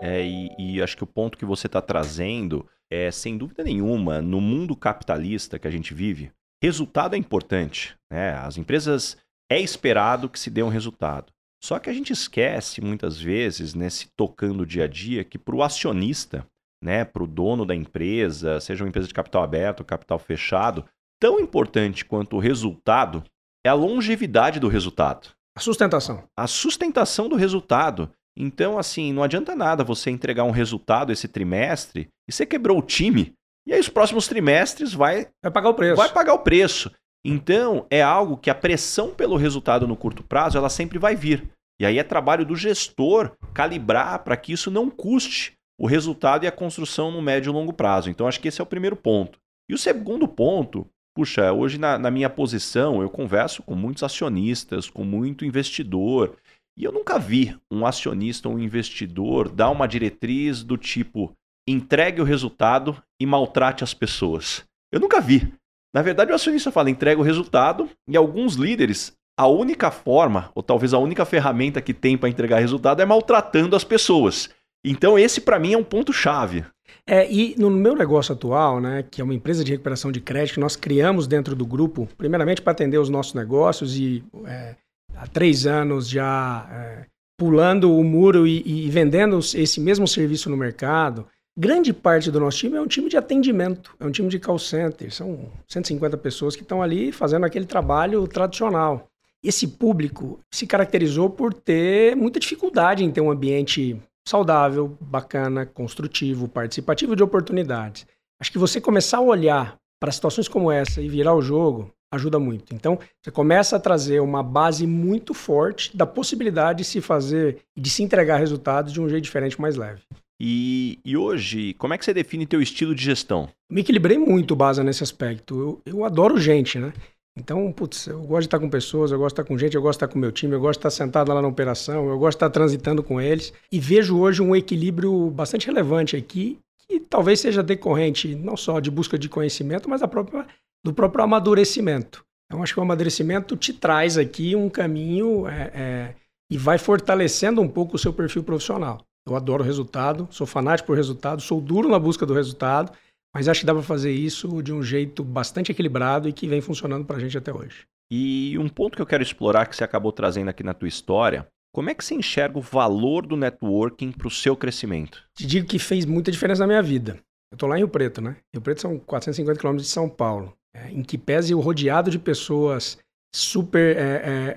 É, e, e acho que o ponto que você está trazendo é, sem dúvida nenhuma, no mundo capitalista que a gente vive, resultado é importante. Né? As empresas é esperado que se dê um resultado. Só que a gente esquece muitas vezes, nesse né, tocando o dia a dia, que para o acionista, né, para o dono da empresa, seja uma empresa de capital aberto capital fechado, tão importante quanto o resultado é a longevidade do resultado. A sustentação. A sustentação do resultado. Então, assim, não adianta nada você entregar um resultado esse trimestre e você quebrou o time. E aí, os próximos trimestres vai. Vai pagar o preço. Vai pagar o preço. Então, é algo que a pressão pelo resultado no curto prazo, ela sempre vai vir. E aí é trabalho do gestor calibrar para que isso não custe o resultado e a construção no médio e longo prazo. Então, acho que esse é o primeiro ponto. E o segundo ponto, puxa, hoje na, na minha posição, eu converso com muitos acionistas, com muito investidor, e eu nunca vi um acionista ou um investidor dar uma diretriz do tipo entregue o resultado e maltrate as pessoas. Eu nunca vi. Na verdade, o acionista fala entrega o resultado e alguns líderes, a única forma, ou talvez a única ferramenta que tem para entregar resultado é maltratando as pessoas. Então, esse para mim é um ponto-chave. É, e no meu negócio atual, né, que é uma empresa de recuperação de crédito, nós criamos dentro do grupo, primeiramente para atender os nossos negócios e é, há três anos já é, pulando o muro e, e, vendendo esse mesmo serviço no mercado. Grande parte do nosso time é um time de atendimento, é um time de call center. São 150 pessoas que estão ali fazendo aquele trabalho tradicional. Esse público se caracterizou por ter muita dificuldade em ter um ambiente saudável, bacana, construtivo, participativo de oportunidades. Acho que você começar a olhar para situações como essa e virar o jogo ajuda muito. Então, você começa a trazer uma base muito forte da possibilidade de se fazer e de se entregar resultados de um jeito diferente, mais leve. E, e, hoje, como é que você define teu estilo de gestão? Me equilibrei muito, base nesse aspecto. Eu, eu adoro gente, né? Então, putz, eu gosto de estar com pessoas, eu gosto de estar com gente, eu gosto de estar com meu time, eu gosto de estar sentado lá na operação, eu gosto de estar transitando com eles. E vejo hoje um equilíbrio bastante relevante aqui, que talvez seja decorrente não só de busca de conhecimento, mas própria, do próprio amadurecimento. Então, acho que o amadurecimento te traz aqui um caminho é, é, e vai fortalecendo um pouco o seu perfil profissional. Eu adoro o resultado, sou fanático por resultado, sou duro na busca do resultado mas acho que dá para fazer isso de um jeito bastante equilibrado e que vem funcionando para a gente até hoje. E um ponto que eu quero explorar que você acabou trazendo aqui na tua história, como é que você enxerga o valor do networking para o seu crescimento? Te digo que fez muita diferença na minha vida. Eu estou lá em Rio Preto, né? Rio Preto são 450 quilômetros de São Paulo, é, em que pese o rodeado de pessoas super é,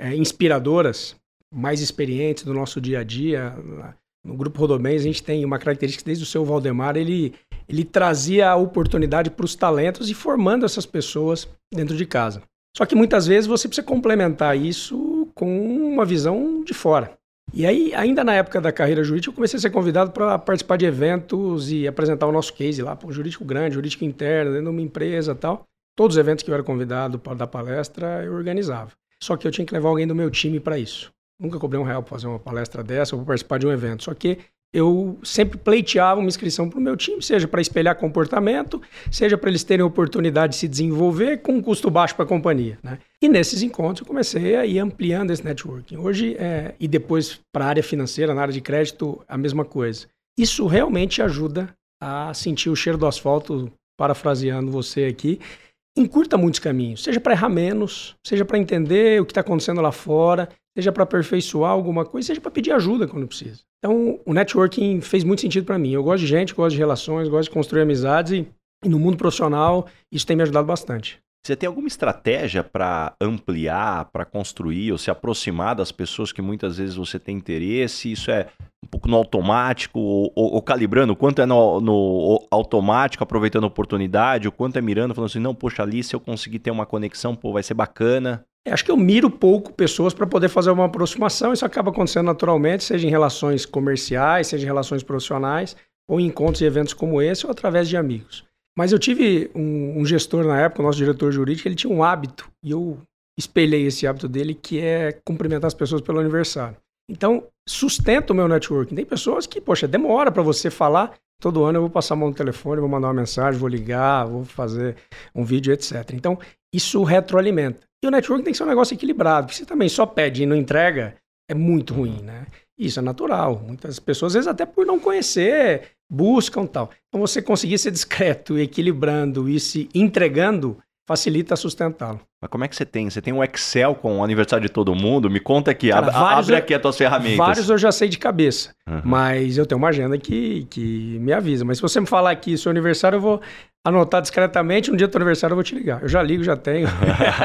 é, é inspiradoras, mais experientes do nosso dia a dia. No Grupo Rodomens a gente tem uma característica desde o seu Valdemar, ele ele trazia a oportunidade para os talentos e formando essas pessoas dentro de casa. Só que muitas vezes você precisa complementar isso com uma visão de fora. E aí, ainda na época da carreira jurídica, eu comecei a ser convidado para participar de eventos e apresentar o nosso case lá, um jurídico grande, jurídico interno, dentro de uma empresa tal. Todos os eventos que eu era convidado para dar palestra, eu organizava. Só que eu tinha que levar alguém do meu time para isso. Nunca cobrei um real para fazer uma palestra dessa ou para participar de um evento. Só que eu sempre pleiteava uma inscrição para o meu time, seja para espelhar comportamento, seja para eles terem oportunidade de se desenvolver com um custo baixo para a companhia. Né? E nesses encontros eu comecei a ir ampliando esse networking. Hoje, é, e depois para a área financeira, na área de crédito, a mesma coisa. Isso realmente ajuda a sentir o cheiro do asfalto, parafraseando você aqui, encurta muitos caminhos, seja para errar menos, seja para entender o que está acontecendo lá fora, seja para aperfeiçoar alguma coisa, seja para pedir ajuda quando precisa. Então, o networking fez muito sentido para mim. Eu gosto de gente, gosto de relações, gosto de construir amizades e, e no mundo profissional isso tem me ajudado bastante. Você tem alguma estratégia para ampliar, para construir ou se aproximar das pessoas que muitas vezes você tem interesse? Isso é um pouco no automático ou, ou, ou calibrando? O quanto é no, no, automático, aproveitando a oportunidade? O quanto é mirando, falando assim, não, poxa, ali se eu conseguir ter uma conexão, pô, vai ser bacana? É, acho que eu miro pouco pessoas para poder fazer uma aproximação. Isso acaba acontecendo naturalmente, seja em relações comerciais, seja em relações profissionais, ou em encontros e eventos como esse, ou através de amigos. Mas eu tive um, um gestor na época, o nosso diretor jurídico, ele tinha um hábito, e eu espelhei esse hábito dele, que é cumprimentar as pessoas pelo aniversário. Então, sustenta o meu networking. Tem pessoas que, poxa, demora para você falar. Todo ano eu vou passar a mão no telefone, vou mandar uma mensagem, vou ligar, vou fazer um vídeo, etc. Então, isso retroalimenta. E o network tem que ser um negócio equilibrado, porque você também só pede e não entrega, é muito ruim, né? Isso é natural. Muitas pessoas, às vezes, até por não conhecer, buscam tal. Então, você conseguir ser discreto, equilibrando e se entregando, facilita sustentá-lo. Mas como é que você tem? Você tem um Excel com o aniversário de todo mundo? Me conta aqui, Cara, abre eu, aqui as tuas ferramentas. Vários eu já sei de cabeça, uhum. mas eu tenho uma agenda que, que me avisa. Mas se você me falar aqui seu aniversário, eu vou anotar discretamente. No dia do teu aniversário eu vou te ligar. Eu já ligo, já tenho.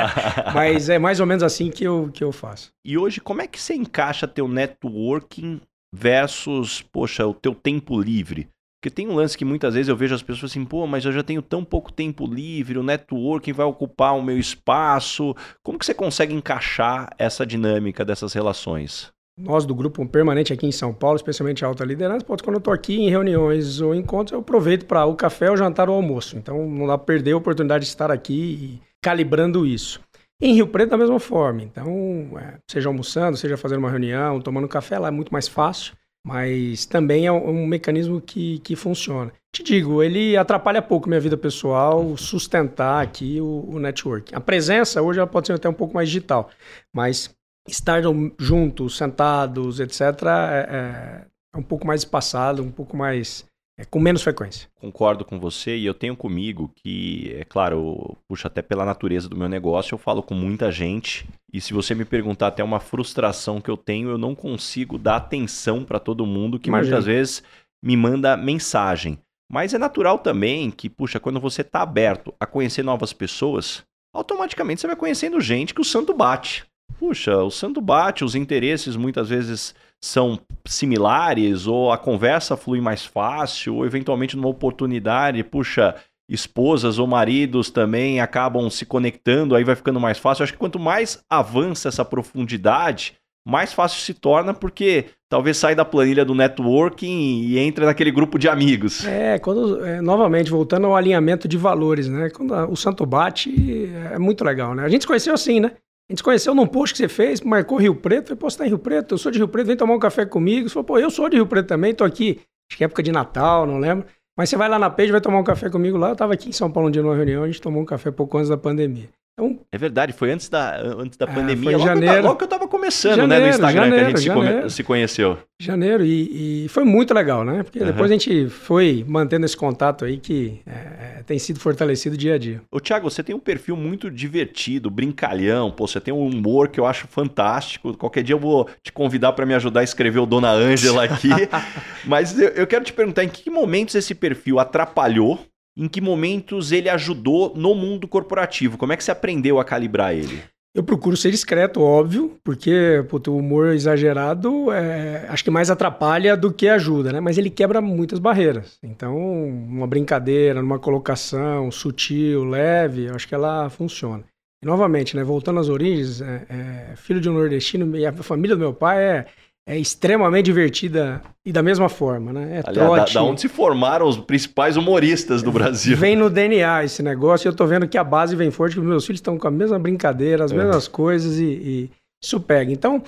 (laughs) mas é mais ou menos assim que eu, que eu faço. E hoje, como é que você encaixa teu networking versus, poxa, o teu tempo livre? Porque tem um lance que muitas vezes eu vejo as pessoas assim, pô, mas eu já tenho tão pouco tempo livre, o networking vai ocupar o meu espaço. Como que você consegue encaixar essa dinâmica dessas relações? Nós do grupo permanente aqui em São Paulo, especialmente a alta liderança, pode quando eu estou aqui em reuniões ou encontros, eu aproveito para o café, o jantar ou o almoço. Então não dá para perder a oportunidade de estar aqui calibrando isso. Em Rio Preto, da mesma forma. Então, é, seja almoçando, seja fazendo uma reunião, tomando café, lá é muito mais fácil mas também é um, um, mecanismo que, que funciona. Te digo, ele atrapalha pouco minha vida pessoal, sustentar aqui o, o network. A presença hoje ela pode ser até um pouco mais digital, mas estar juntos, sentados, etc., é, é, é um pouco mais espaçado, um pouco mais é, com menos frequência. Concordo com você e eu tenho comigo que, é claro, puxa até pela natureza do meu negócio, eu falo com muita gente e se você me perguntar até uma frustração que eu tenho, eu não consigo dar atenção para todo mundo que Imagina. muitas vezes me manda mensagem. Mas é natural também que, puxa, quando você está aberto a conhecer novas pessoas, automaticamente você vai conhecendo gente que o santo bate. Puxa, o santo bate, os interesses muitas vezes são similares, ou a conversa flui mais fácil, ou eventualmente numa oportunidade, puxa, esposas ou maridos também acabam se conectando, aí vai ficando mais fácil. Eu acho que quanto mais avança essa profundidade, mais fácil se torna, porque talvez sai da planilha do networking e entra naquele grupo de amigos. É, quando, é, novamente, voltando ao alinhamento de valores, né? Quando a, o santo bate, é muito legal, né? A gente se conheceu assim, né? A gente conheceu num post que você fez, marcou Rio Preto. Falei, pô, você tá em Rio Preto? Eu sou de Rio Preto, vem tomar um café comigo. Você falou, pô, eu sou de Rio Preto também, tô aqui. Acho que é época de Natal, não lembro. Mas você vai lá na page, vai tomar um café comigo lá. Eu tava aqui em São Paulo um dia numa reunião, a gente tomou um café pouco antes da pandemia. Então, é verdade, foi antes da, antes da é, pandemia, logo, janeiro, eu, logo que eu tava começando, janeiro, né, no Instagram janeiro, que a gente se, come, se, conheceu. Janeiro, e, e, foi muito legal, né? Porque uhum. depois a gente foi mantendo esse contato aí que é, é, tem sido fortalecido dia a dia. Ô, Thiago, você tem um perfil muito divertido, brincalhão, pô, você tem um humor que eu acho fantástico. Qualquer dia eu vou te convidar para me ajudar a escrever o Dona Ângela aqui. (laughs) Mas eu, eu quero te perguntar, em que momentos esse perfil atrapalhou em que momentos ele ajudou no mundo corporativo? Como é que você aprendeu a calibrar ele? Eu procuro ser discreto, óbvio, porque o humor exagerado é, acho que mais atrapalha do que ajuda, né? Mas ele quebra muitas barreiras. Então, uma brincadeira, numa colocação sutil, leve, acho que ela funciona. E, novamente, né, voltando às origens, é, é, filho de um nordestino e a família do meu pai é é extremamente divertida e da mesma forma, né? É Aliás, trote. Da, da, onde se formaram os principais humoristas do Brasil. Vem no DNA esse negócio e eu tô vendo que a base vem forte, que meus filhos estão com a mesma brincadeira, as é. mesmas coisas e, e, isso pega. Então,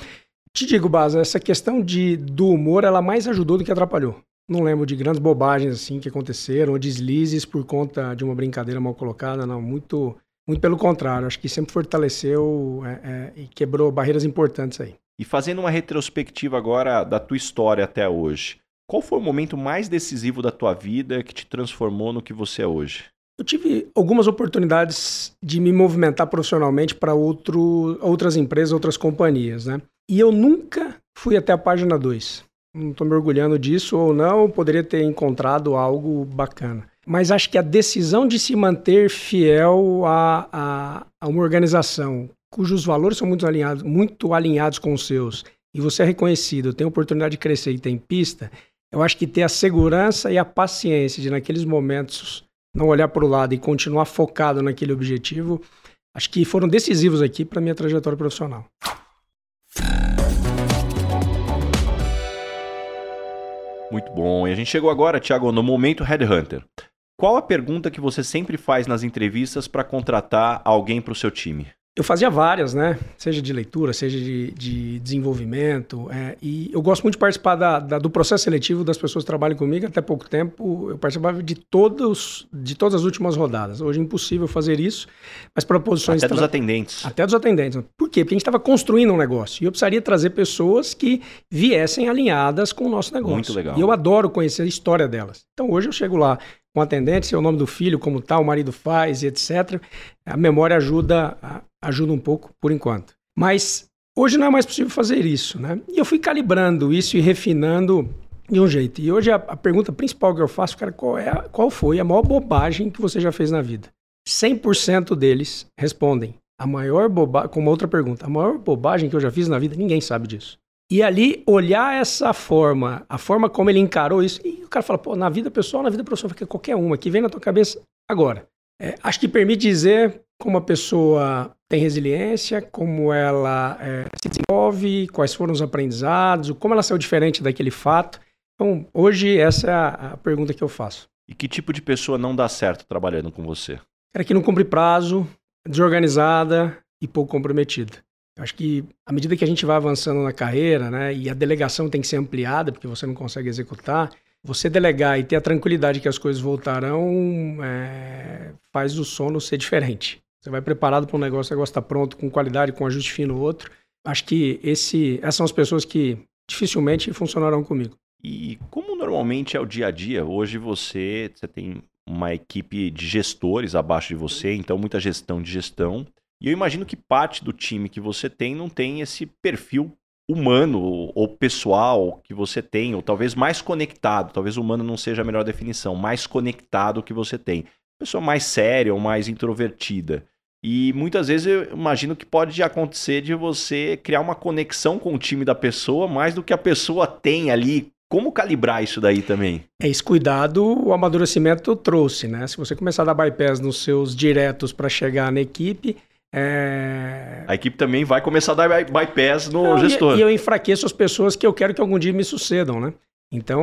te digo, Baza, essa questão de, do humor, ela mais ajudou do que atrapalhou. Não lembro de grandes bobagens assim que aconteceram, ou deslizes por conta de uma brincadeira mal colocada, não. Muito, muito pelo contrário. Acho que sempre fortaleceu é, é, e quebrou barreiras importantes aí. E fazendo uma retrospectiva agora da tua história até hoje, qual foi o momento mais decisivo da tua vida que te transformou no que você é hoje? Eu tive algumas oportunidades de me movimentar profissionalmente para outras empresas, outras companhias, né? E eu nunca fui até a página 2. Não estou me orgulhando disso ou não, poderia ter encontrado algo bacana. Mas acho que a decisão de se manter fiel a, a, a uma organização cujos valores são muito alinhados, muito alinhados com os seus, e você é reconhecido, tem oportunidade de crescer e tem pista, eu acho que ter a segurança e a paciência de, naqueles momentos, não olhar para o lado e continuar focado naquele objetivo, acho que foram decisivos aqui para minha trajetória profissional. Muito bom. E a gente chegou agora, Thiago, no momento Headhunter. Qual a pergunta que você sempre faz nas entrevistas para contratar alguém para o seu time? Eu fazia várias, né? Seja de leitura, seja de, de desenvolvimento. É, e eu gosto muito de participar da, da, do processo seletivo das pessoas que trabalham comigo. Até pouco tempo eu participava de, todos, de todas as últimas rodadas. Hoje é impossível fazer isso, mas para posições... Até dos atendentes. Até dos atendentes. Por quê? Porque a gente estava construindo um negócio. E eu precisaria trazer pessoas que viessem alinhadas com o nosso negócio. Muito legal. E eu adoro conhecer a história delas. Então hoje eu chego lá com atendente, seu nome do filho, como tá, o marido faz, etc. A memória ajuda, ajuda um pouco por enquanto. Mas hoje não é mais possível fazer isso, né? E eu fui calibrando isso e refinando de um jeito. E hoje a, a pergunta principal que eu faço, cara, qual, é a, qual foi a maior bobagem que você já fez na vida? 100% deles respondem. A maior bobagem, com uma outra pergunta, a maior bobagem que eu já fiz na vida, ninguém sabe disso. E ali, olhar essa forma, a forma como ele encarou isso, e o cara fala, pô, na vida pessoal, na vida profissional, fica qualquer uma, que vem na tua cabeça agora. É, acho que permite dizer como a pessoa tem resiliência, como ela é, se desenvolve, quais foram os aprendizados, como ela saiu diferente daquele fato. Então, hoje, essa é a, a pergunta que eu faço. E que tipo de pessoa não dá certo trabalhando com você? Era que não cumpre prazo, desorganizada e pouco comprometida. Eu acho que à medida que a gente vai avançando na carreira, né, e a delegação tem que ser ampliada, porque você não consegue executar, você delegar e ter a tranquilidade que as coisas voltarão é, faz o sono ser diferente. Você vai preparado para um negócio, o negócio está pronto, com qualidade, com ajuste fino outro. Acho que esse, essas são as pessoas que dificilmente funcionarão comigo. E como normalmente é o dia a dia? Hoje você, você tem uma equipe de gestores abaixo de você, então muita gestão de gestão. E eu imagino que parte do time que você tem não tem esse perfil humano ou pessoal que você tem, ou talvez mais conectado, talvez humano não seja a melhor definição, mais conectado que você tem. Pessoa mais séria ou mais introvertida. E muitas vezes eu imagino que pode acontecer de você criar uma conexão com o time da pessoa mais do que a pessoa tem ali. Como calibrar isso daí também? É esse cuidado o amadurecimento trouxe, né? Se você começar a dar bypass nos seus diretos para chegar na equipe, é... A equipe também vai começar a dar bypass no Não, gestor. E, e, eu enfraqueço as pessoas que eu quero que algum dia me sucedam, né? Então,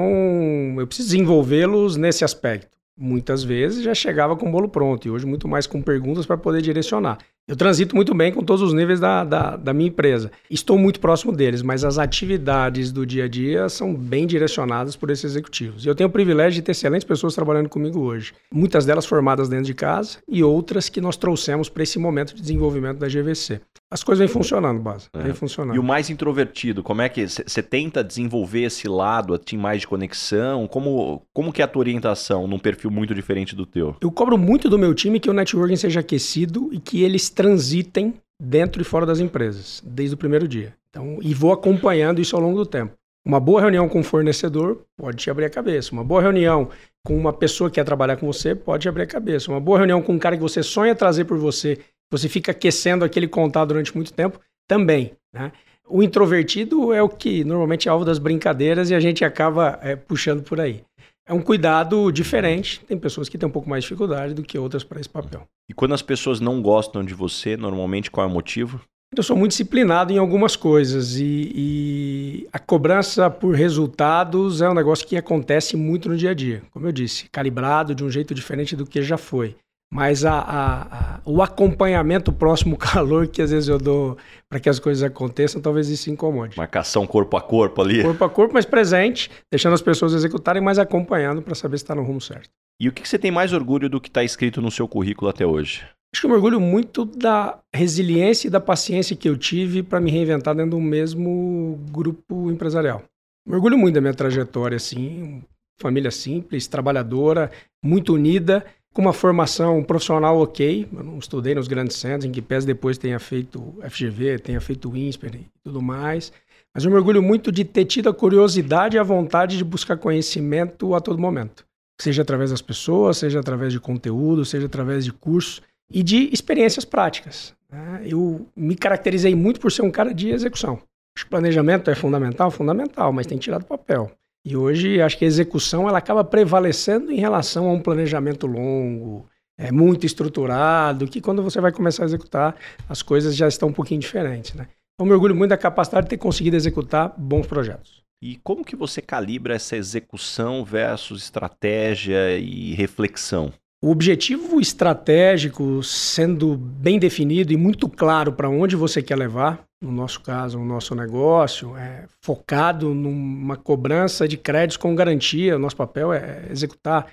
eu preciso desenvolvê-los nesse aspecto. Muitas vezes já chegava com o bolo pronto, e hoje muito mais com perguntas para poder direcionar. Eu transito muito bem com todos os níveis da, da, da, minha empresa. Estou muito próximo deles, mas as atividades do dia a dia são bem direcionadas por esses executivos. Eu tenho o privilégio de ter excelentes pessoas trabalhando comigo hoje. Muitas delas formadas dentro de casa e outras que nós trouxemos para esse momento de desenvolvimento da GVC. As coisas vêm funcionando, base. É. Vem funcionando. E o mais introvertido, como é que você tenta desenvolver esse lado, tem mais de conexão? Como, como que é a tua orientação num perfil muito diferente do teu? Eu cobro muito do meu time que o networking seja aquecido e que eles transitem dentro e fora das empresas, desde o primeiro dia. Então, e vou acompanhando isso ao longo do tempo. Uma boa reunião com um fornecedor pode te abrir a cabeça. Uma boa reunião com uma pessoa que quer trabalhar com você pode te abrir a cabeça. Uma boa reunião com um cara que você sonha trazer por você, você fica aquecendo aquele contato durante muito tempo, também. Né? O introvertido é o que normalmente é alvo das brincadeiras e a gente acaba é, puxando por aí é um cuidado diferente. Tem pessoas que têm um pouco mais de dificuldade do que outras para esse papel. E quando as pessoas não gostam de você, normalmente qual é o motivo? Eu sou muito disciplinado em algumas coisas e, e, a cobrança por resultados é um negócio que acontece muito no dia a dia. Como eu disse, calibrado de um jeito diferente do que já foi. Mas a, a, a, o acompanhamento próximo (laughs) calor que às vezes eu dou para que as coisas aconteçam, talvez isso incomode. Marcação corpo a corpo ali. Corpo a corpo, mas presente, deixando as pessoas executarem, mas acompanhando para saber se está no rumo certo. E o que você tem mais orgulho do que está escrito no seu currículo até hoje? Acho que eu me orgulho muito da resiliência e da paciência que eu tive para me reinventar dentro do mesmo grupo empresarial. Me orgulho muito da minha trajetória, assim, família simples, trabalhadora, muito unida com uma formação profissional ok. Eu não estudei nos grandes centros, em que pese depois tenha feito FGV, tenha feito INSPER e tudo mais. Mas eu me orgulho muito de ter tido a curiosidade e a vontade de buscar conhecimento a todo momento. Seja através das pessoas, seja através de conteúdo, seja através de cursos e de experiências práticas. Né? Eu me caracterizei muito por ser um cara de execução. Acho que planejamento é fundamental, fundamental, mas tem que tirar do papel. E hoje acho que a execução ela acaba prevalecendo em relação a um planejamento longo, é muito estruturado, que quando você vai começar a executar, as coisas já estão um pouquinho diferentes, né? Então, me orgulho muito da capacidade de ter conseguido executar bons projetos. E como que você calibra essa execução versus estratégia e reflexão? O objetivo estratégico sendo bem definido e muito claro para onde você quer levar, no nosso caso, o nosso negócio, é focado numa cobrança de créditos com garantia. O nosso papel é executar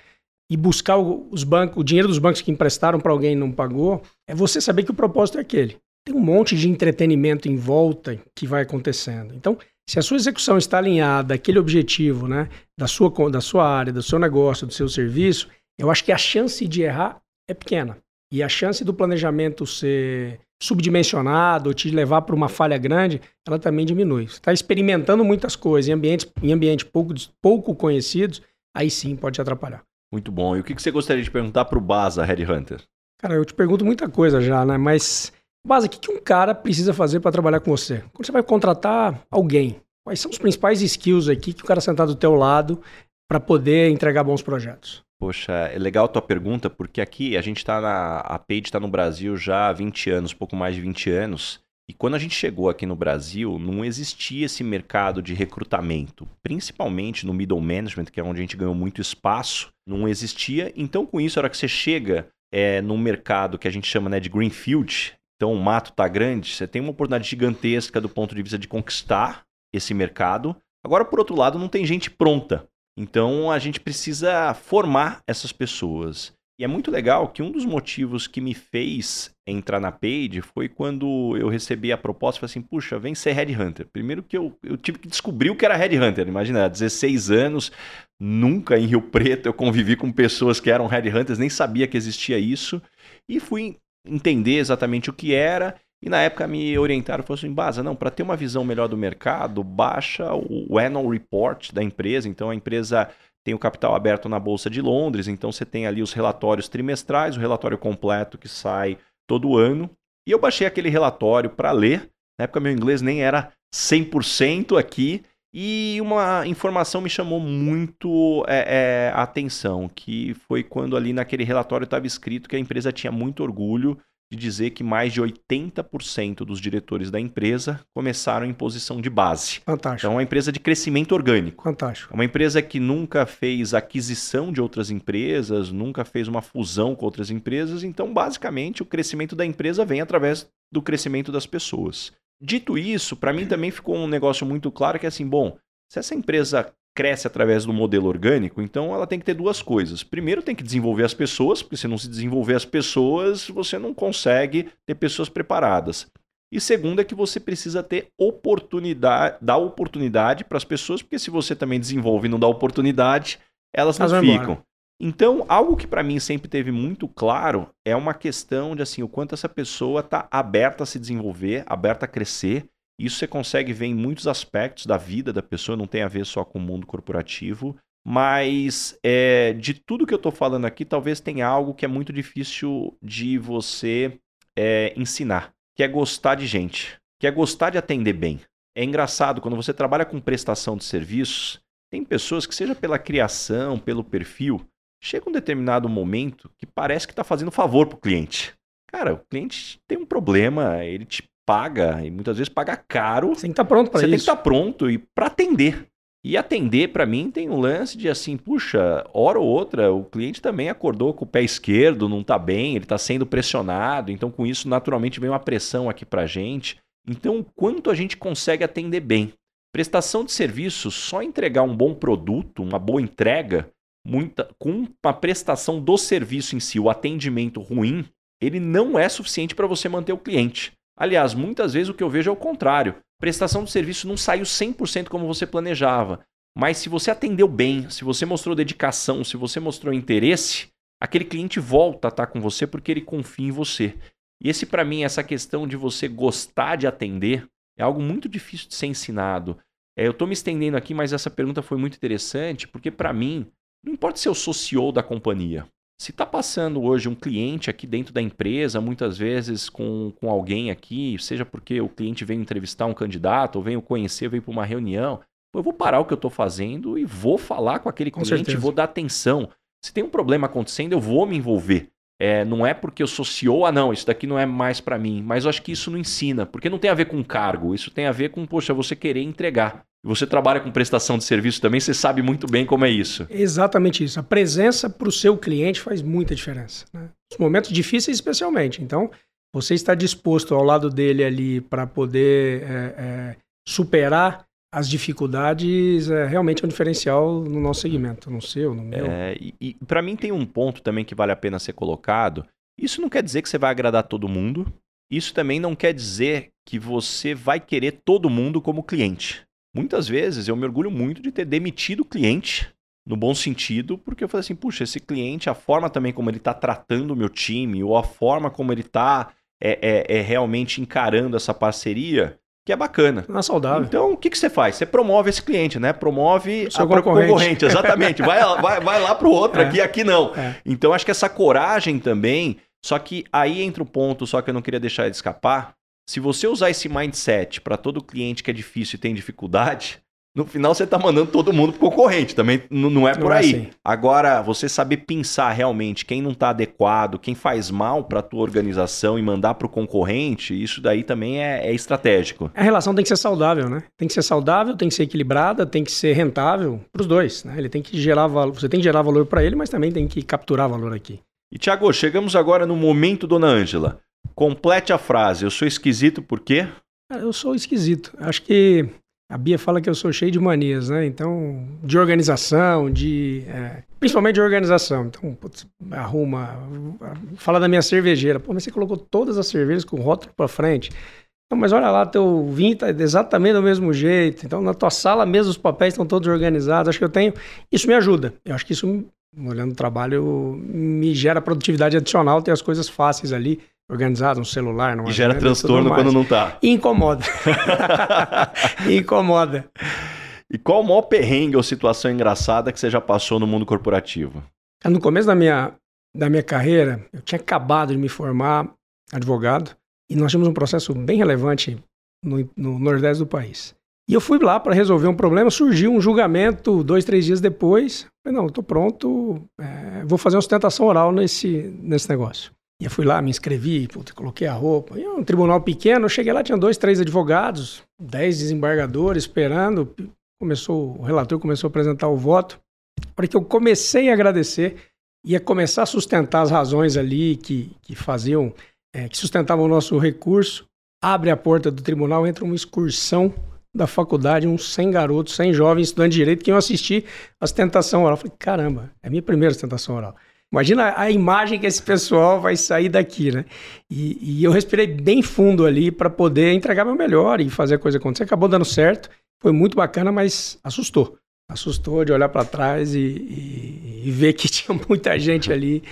e buscar os bancos, o dinheiro dos bancos que emprestaram para alguém e não pagou. É você saber que o propósito é aquele. Tem um monte de entretenimento em volta que vai acontecendo. Então, se a sua execução está alinhada àquele objetivo, né, da sua, da sua área, do seu negócio, do seu serviço, eu acho que a chance de errar é pequena. E a chance do planejamento ser subdimensionado ou te levar para uma falha grande, ela também diminui. Você está experimentando muitas coisas em ambientes, em ambientes pouco, pouco conhecidos, aí sim pode te atrapalhar. Muito bom. E o que você gostaria de perguntar para o Baza, Red Hunter? Cara, eu te pergunto muita coisa já, né? Mas, Baza, o que, que um cara precisa fazer para trabalhar com você? Quando você vai contratar alguém, quais são os principais skills aqui que o cara sentar do teu lado para poder entregar bons projetos? Poxa, é legal a tua pergunta, porque aqui a gente está na. A Page está no Brasil já há 20 anos, pouco mais de 20 anos. E quando a gente chegou aqui no Brasil, não existia esse mercado de recrutamento, principalmente no middle management, que é onde a gente ganhou muito espaço, não existia. Então, com isso, a hora que você chega é, num mercado que a gente chama né, de greenfield, então o mato está grande, você tem uma oportunidade gigantesca do ponto de vista de conquistar esse mercado. Agora, por outro lado, não tem gente pronta. Então a gente precisa formar essas pessoas. E é muito legal que um dos motivos que me fez entrar na Page foi quando eu recebi a proposta, falei assim, puxa, vem ser Red Hunter. Primeiro que eu, eu tive que descobrir o que era Red Hunter. Imagina, 16 anos, nunca em Rio Preto eu convivi com pessoas que eram Red Hunters, nem sabia que existia isso. E fui entender exatamente o que era. E na época me orientaram, falaram assim, Baza, não, para ter uma visão melhor do mercado, baixa o Annual Report da empresa. Então a empresa tem o capital aberto na Bolsa de Londres, então você tem ali os relatórios trimestrais, o relatório completo que sai todo ano. E eu baixei aquele relatório para ler. Na época meu inglês nem era 100% aqui. E uma informação me chamou muito é, é, a atenção, que foi quando ali naquele relatório estava escrito que a empresa tinha muito orgulho de dizer que mais de 80% dos diretores da empresa começaram em posição de base. Fantástico. Então, é uma empresa de crescimento orgânico. Fantástico. É uma empresa que nunca fez aquisição de outras empresas, nunca fez uma fusão com outras empresas. Então, basicamente, o crescimento da empresa vem através do crescimento das pessoas. Dito isso, para mim também ficou um negócio muito claro que é assim, bom, se essa empresa cresce através do modelo orgânico, então ela tem que ter duas coisas. Primeiro, tem que desenvolver as pessoas, porque se não se desenvolver as pessoas, você não consegue ter pessoas preparadas. E segundo é que você precisa ter oportunidade, dar oportunidade para as pessoas, porque se você também desenvolve e não dá oportunidade, elas não ficam. Embora. Então, algo que para mim sempre teve muito claro é uma questão de assim, o quanto essa pessoa está aberta a se desenvolver, aberta a crescer isso você consegue ver em muitos aspectos da vida da pessoa, não tem a ver só com o mundo corporativo. Mas é, de tudo que eu estou falando aqui, talvez tenha algo que é muito difícil de você é, ensinar, que é gostar de gente, que é gostar de atender bem. É engraçado, quando você trabalha com prestação de serviços, tem pessoas que, seja pela criação, pelo perfil, chega um determinado momento que parece que está fazendo favor para o cliente. Cara, o cliente tem um problema, ele te paga, e muitas vezes paga caro. Você tem que estar tá pronto para isso. Você tem que estar tá pronto e para atender. E atender, para mim, tem um lance de assim, puxa, hora ou outra, o cliente também acordou com o pé esquerdo, não está bem, ele está sendo pressionado, então com isso, naturalmente, vem uma pressão aqui para gente. Então, quanto a gente consegue atender bem? Prestação de serviço, só entregar um bom produto, uma boa entrega, muita, com uma prestação do serviço em si, o atendimento ruim, ele não é suficiente para você manter o cliente. Aliás, muitas vezes o que eu vejo é o contrário. Prestação de serviço não saiu 100% como você planejava. Mas se você atendeu bem, se você mostrou dedicação, se você mostrou interesse, aquele cliente volta a estar com você porque ele confia em você. E esse para mim, essa questão de você gostar de atender, é algo muito difícil de ser ensinado. É, eu estou me estendendo aqui, mas essa pergunta foi muito interessante, porque para mim, não importa se eu sou CEO da companhia, se está passando hoje um cliente aqui dentro da empresa, muitas vezes com, com alguém aqui, seja porque o cliente veio entrevistar um candidato, ou veio conhecer, veio para uma reunião, eu vou parar o que eu estou fazendo e vou falar com aquele com cliente, certeza. vou dar atenção. Se tem um problema acontecendo, eu vou me envolver. É, não é porque eu sou CEO, ah não, isso daqui não é mais para mim. Mas eu acho que isso não ensina, porque não tem a ver com cargo, isso tem a ver com, poxa, você querer entregar. Você trabalha com prestação de serviço também, você sabe muito bem como é isso. Exatamente isso. A presença para o seu cliente faz muita diferença. Né? Os momentos difíceis, especialmente. Então, você está disposto ao lado dele ali para poder é, é, superar as dificuldades é realmente um diferencial no nosso segmento, no seu, no meu. É, e, e para mim tem um ponto também que vale a pena ser colocado. Isso não quer dizer que você vai agradar todo mundo. Isso também não quer dizer que você vai querer todo mundo como cliente. Muitas vezes eu me orgulho muito de ter demitido cliente no bom sentido, porque eu falei assim, puxa, esse cliente, a forma também como ele está tratando o meu time, ou a forma como ele está é, é, é, realmente encarando essa parceria, que é bacana. Não é saudável. Então, o que, que você faz? Você promove esse cliente, né? Promove o a concorrente. concorrente. Exatamente. vai, vai, vai lá para o outro, (laughs) é. aqui, aqui não. É. Então, acho que essa coragem também. Só que aí entra o ponto, só que eu não queria deixar ele escapar. Se você usar esse mindset para todo cliente que é difícil e tem dificuldade, (laughs) no final você está mandando todo mundo pro concorrente, também não é por não é aí. É assim. Agora, você saber pensar realmente quem não está adequado, quem faz mal para a tua organização e mandar para o concorrente, isso daí também é, é, estratégico. A relação tem que ser saudável, né? Tem que ser saudável, tem que ser equilibrada, tem que ser rentável para os dois, né? Ele tem que gerar valor, você tem que gerar valor para ele, mas também tem que capturar valor aqui. E Tiago, chegamos agora no momento, dona Ângela. Complete a frase. Eu sou esquisito por quê? Eu sou esquisito. Acho que a Bia fala que eu sou cheio de manias, né? Então, de organização, de. É, principalmente de organização. Então, putz, arruma. Fala da minha cervejeira. Pô, mas você colocou todas as cervejas com rótulo para frente. Não, mas olha lá, teu vinho tá exatamente do mesmo jeito. Então, na tua sala mesmo os papéis estão todos organizados. Acho que eu tenho. Isso me ajuda. Eu acho que isso, olhando o trabalho, me gera produtividade adicional, ter as coisas fáceis ali organizado, um celular, não E gera transtorno quando não tá. Incomoda. (laughs) incomoda. E qual o maior perrengue ou situação engraçada que você já passou no mundo corporativo? No começo da minha, da minha carreira, eu tinha acabado de me formar advogado e nós tínhamos um processo bem relevante no, no nordeste do país. E eu fui lá para resolver um problema, surgiu um julgamento dois, três dias depois. Falei, não, estou pronto, é, vou fazer uma sustentação oral nesse, nesse negócio. E eu fui lá, me inscrevi, coloquei a roupa. E um tribunal pequeno, eu cheguei lá, tinha dois, três advogados, dez desembargadores esperando. Começou, o relator começou a apresentar o voto. Para que eu comecei a agradecer, ia começar a sustentar as razões ali que, que faziam, é, que sustentavam o nosso recurso. Abre a porta do tribunal, entra uma excursão da faculdade, uns 100 garotos, 100 jovens estudantes de direito que iam assistir a sustentação oral. Eu falei, caramba, é a minha primeira sustentação oral. Imagina a imagem que esse pessoal vai sair daqui, né? E, e eu respirei bem fundo ali para poder entregar meu melhor e fazer a coisa acontecer. Acabou dando certo, foi muito bacana, mas assustou. Assustou de olhar para trás e, e, e ver que (laughs) tinha muita gente ali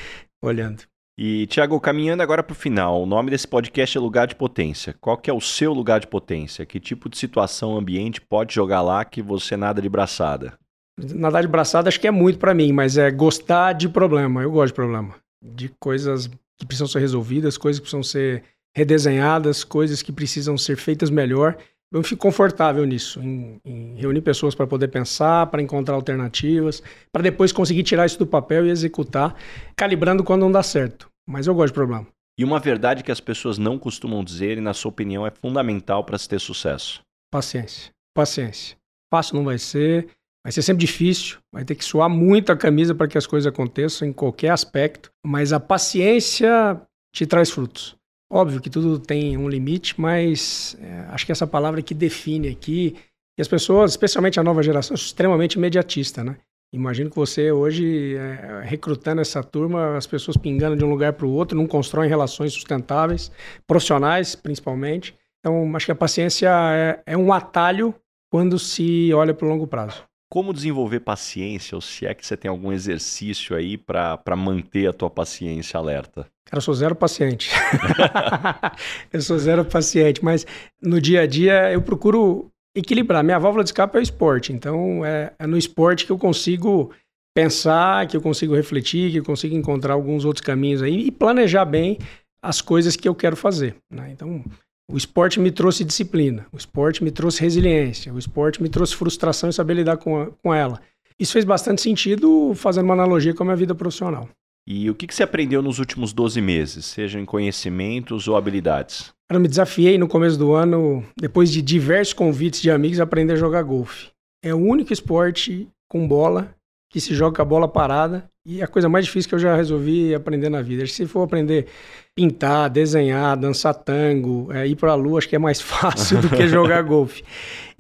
olhando. E, Tiago, caminhando agora para o final, o nome desse podcast é Lugar de Potência. Qual que é o seu lugar de potência? Que tipo de situação, ambiente pode jogar lá que você nada de braçada? Nadar de braçada acho que é muito para mim, mas é gostar de problema. Eu gosto de problema. De coisas que precisam ser resolvidas, coisas que precisam ser redesenhadas, coisas que precisam ser feitas melhor. Eu fico confortável nisso, em, em reunir pessoas para poder pensar, para encontrar alternativas, para depois conseguir tirar isso do papel e executar, calibrando quando não dá certo. Mas eu gosto de problema. E uma verdade que as pessoas não costumam dizer e, na sua opinião, é fundamental para se ter sucesso? Paciência. Paciência. Fácil não vai ser, Vai ser sempre difícil, vai ter que suar muito a camisa para que as coisas aconteçam em qualquer aspecto, mas a paciência te traz frutos. Óbvio que tudo tem um limite, mas é, acho que essa palavra que define aqui, e as pessoas, especialmente a nova geração, é extremamente imediatista, né? Imagino que você hoje, é, recrutando essa turma, as pessoas pingando de um lugar para o outro, não constroem relações sustentáveis, profissionais principalmente. Então, acho que a paciência é, é um atalho quando se olha para o longo prazo. Como desenvolver paciência, ou se é que você tem algum exercício aí para manter a tua paciência alerta? Cara, eu sou zero paciente. (laughs) eu sou zero paciente, mas no dia a dia eu procuro equilibrar. Minha válvula de escape é o esporte, então é, é no esporte que eu consigo pensar, que eu consigo refletir, que eu consigo encontrar alguns outros caminhos aí e planejar bem as coisas que eu quero fazer. Né? Então, o esporte me trouxe disciplina, o esporte me trouxe resiliência, o esporte me trouxe frustração e saber lidar com, a, com ela. Isso fez bastante sentido fazendo uma analogia com a minha vida profissional. E o que, que você aprendeu nos últimos 12 meses, seja em conhecimentos ou habilidades? Eu me desafiei no começo do ano, depois de diversos convites de amigos, a aprender a jogar golfe. É o único esporte com bola que se joga com a bola parada e é a coisa mais difícil que eu já resolvi aprender na vida. Se for aprender pintar, desenhar, dançar tango, é, ir para a lua, acho que é mais (laughs) fácil do que jogar (laughs) golfe.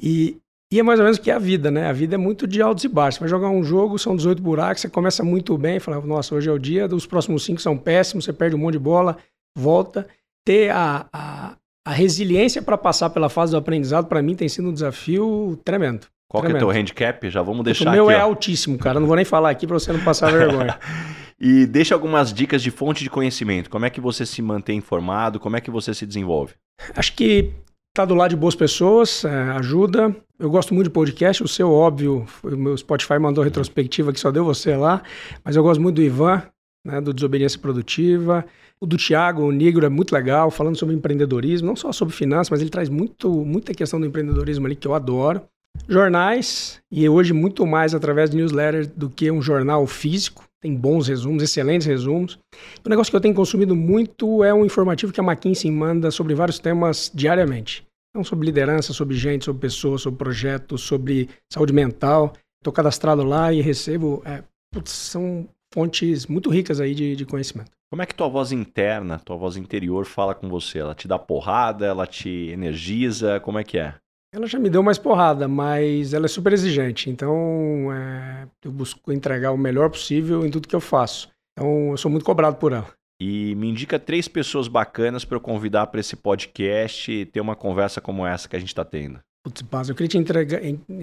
E, e é mais ou menos o que é a vida, né? A vida é muito de altos e baixos. Você vai jogar um jogo, são 18 buracos, você começa muito bem, fala, nossa, hoje é o dia, os próximos cinco são péssimos, você perde um monte de bola, volta. Ter a, a, a resiliência para passar pela fase do aprendizado, para mim, tem sido um desafio tremendo. Qual que é o Tremendo. teu handicap? Já vamos deixar o meu aqui, é ó. altíssimo, cara. Não vou nem falar aqui pra você não passar vergonha. (laughs) E deixa algumas dicas de fonte de conhecimento. Como é que você se mantém informado? Como é que você se desenvolve? Acho que tá do lado de boas pessoas, é, ajuda. Eu gosto muito de podcast. O seu, óbvio, foi- o meu Spotify mandou retrospectiva que só deu você lá. Mas eu gosto muito do Ivan, né, do Desobediência Produtiva. O do Thiago, o Negro, é muito legal, falando sobre empreendedorismo, não só sobre finanças, mas ele traz muito, muita questão do empreendedorismo ali que eu adoro. Jornais, e hoje muito mais através de newsletter do que um jornal físico. Tem bons resumos, excelentes resumos. O negócio que eu tenho consumido muito é um informativo que a McKinsey manda sobre vários temas diariamente. Então, sobre liderança, sobre gente, sobre pessoas, sobre projetos, sobre saúde mental. Estou cadastrado lá e recebo. é, putz, são fontes muito ricas aí de, de conhecimento. Como é que tua voz interna, tua voz interior fala com você? Ela te dá porrada? Ela te energiza? Como é que é? Ela já me deu mais porrada, mas ela é super exigente. Então, é, eu busco entregar o melhor possível em tudo que eu faço. Então, eu sou muito cobrado por ela. E me indica três pessoas bacanas para eu convidar para esse podcast e ter uma conversa como essa que a gente está tendo. Putz, Paz, eu queria te, entregar,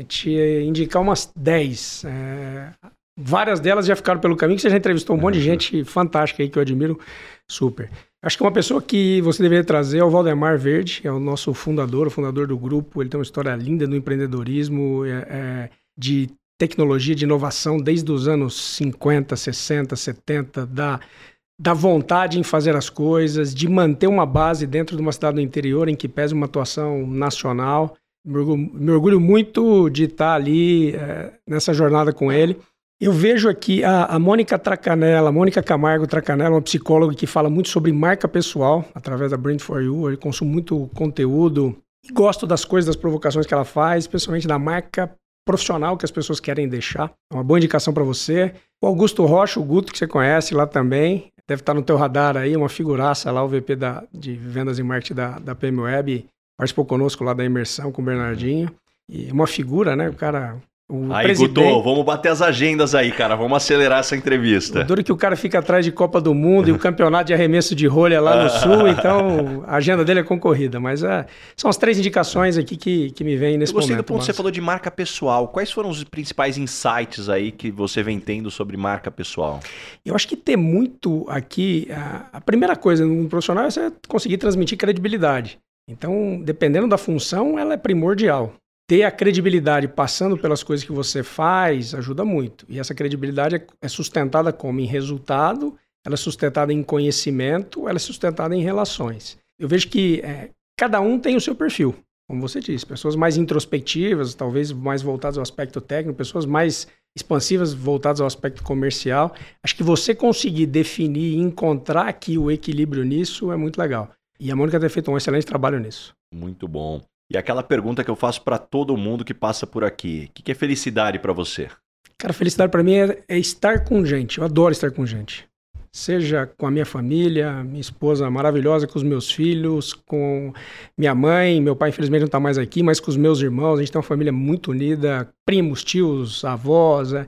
te indicar umas 10. É, várias delas já ficaram pelo caminho, que você já entrevistou um monte de gente fantástica aí que eu admiro super. Acho que uma pessoa que você deveria trazer é o Valdemar Verde, é o nosso fundador, o fundador do grupo. Ele tem uma história linda no empreendedorismo, é, é, de tecnologia, de inovação, desde os anos 50, 60, 70, da, da vontade em fazer as coisas, de manter uma base dentro de uma cidade do interior em que pese uma atuação nacional. Me orgulho, me orgulho muito de estar ali é, nessa jornada com ele. Eu vejo aqui a, a Mônica Tracanella, a Mônica Camargo Tracanella, uma psicóloga que fala muito sobre marca pessoal através da Brand for You. Eu consumo muito conteúdo e gosto das coisas, das provocações que ela faz, especialmente da marca profissional que as pessoas querem deixar. É uma boa indicação para você. O Augusto Rocha, o Guto, que você conhece lá também, deve estar no teu radar aí, uma figuraça lá, o VP da, de vendas e marketing da, da PM Web, participou conosco lá da imersão com o Bernardinho. E uma figura, né? O cara. O aí, presidente, Guto, vamos bater as agendas aí, cara. Vamos acelerar essa entrevista. O duro é que o cara fica atrás de Copa do Mundo e o campeonato de arremesso de rolha lá no (laughs) Sul, então a agenda dele é concorrida. Mas é, são as três indicações aqui que, que me vêm nesse Eu gostei momento. do ponto que você falou de marca pessoal. Quais foram os principais insights aí que você vem tendo sobre marca pessoal? Eu acho que ter muito aqui, a, a primeira coisa num profissional é você conseguir transmitir credibilidade. Então, dependendo da função, ela é primordial. Ter a credibilidade passando pelas coisas que você faz ajuda muito. E essa credibilidade é- é sustentada como? Em resultado, ela é sustentada em conhecimento, ela é sustentada em relações. Eu vejo que é, cada um tem o seu perfil, como você disse. Pessoas mais introspectivas, talvez mais voltadas ao aspecto técnico, pessoas mais expansivas voltadas ao aspecto comercial. Acho que você conseguir definir e encontrar aqui o equilíbrio nisso é muito legal. E a Mônica tem feito um excelente trabalho nisso. Muito bom. E aquela pergunta que eu faço para todo mundo que passa por aqui: o que, que é felicidade para você? Cara, felicidade para mim é, é estar com gente. Eu adoro estar com gente. Seja com a minha família, minha esposa maravilhosa, com os meus filhos, com minha mãe, meu pai infelizmente não está mais aqui, mas com os meus irmãos. A gente tem uma família muito unida, primos, tios, avós, é,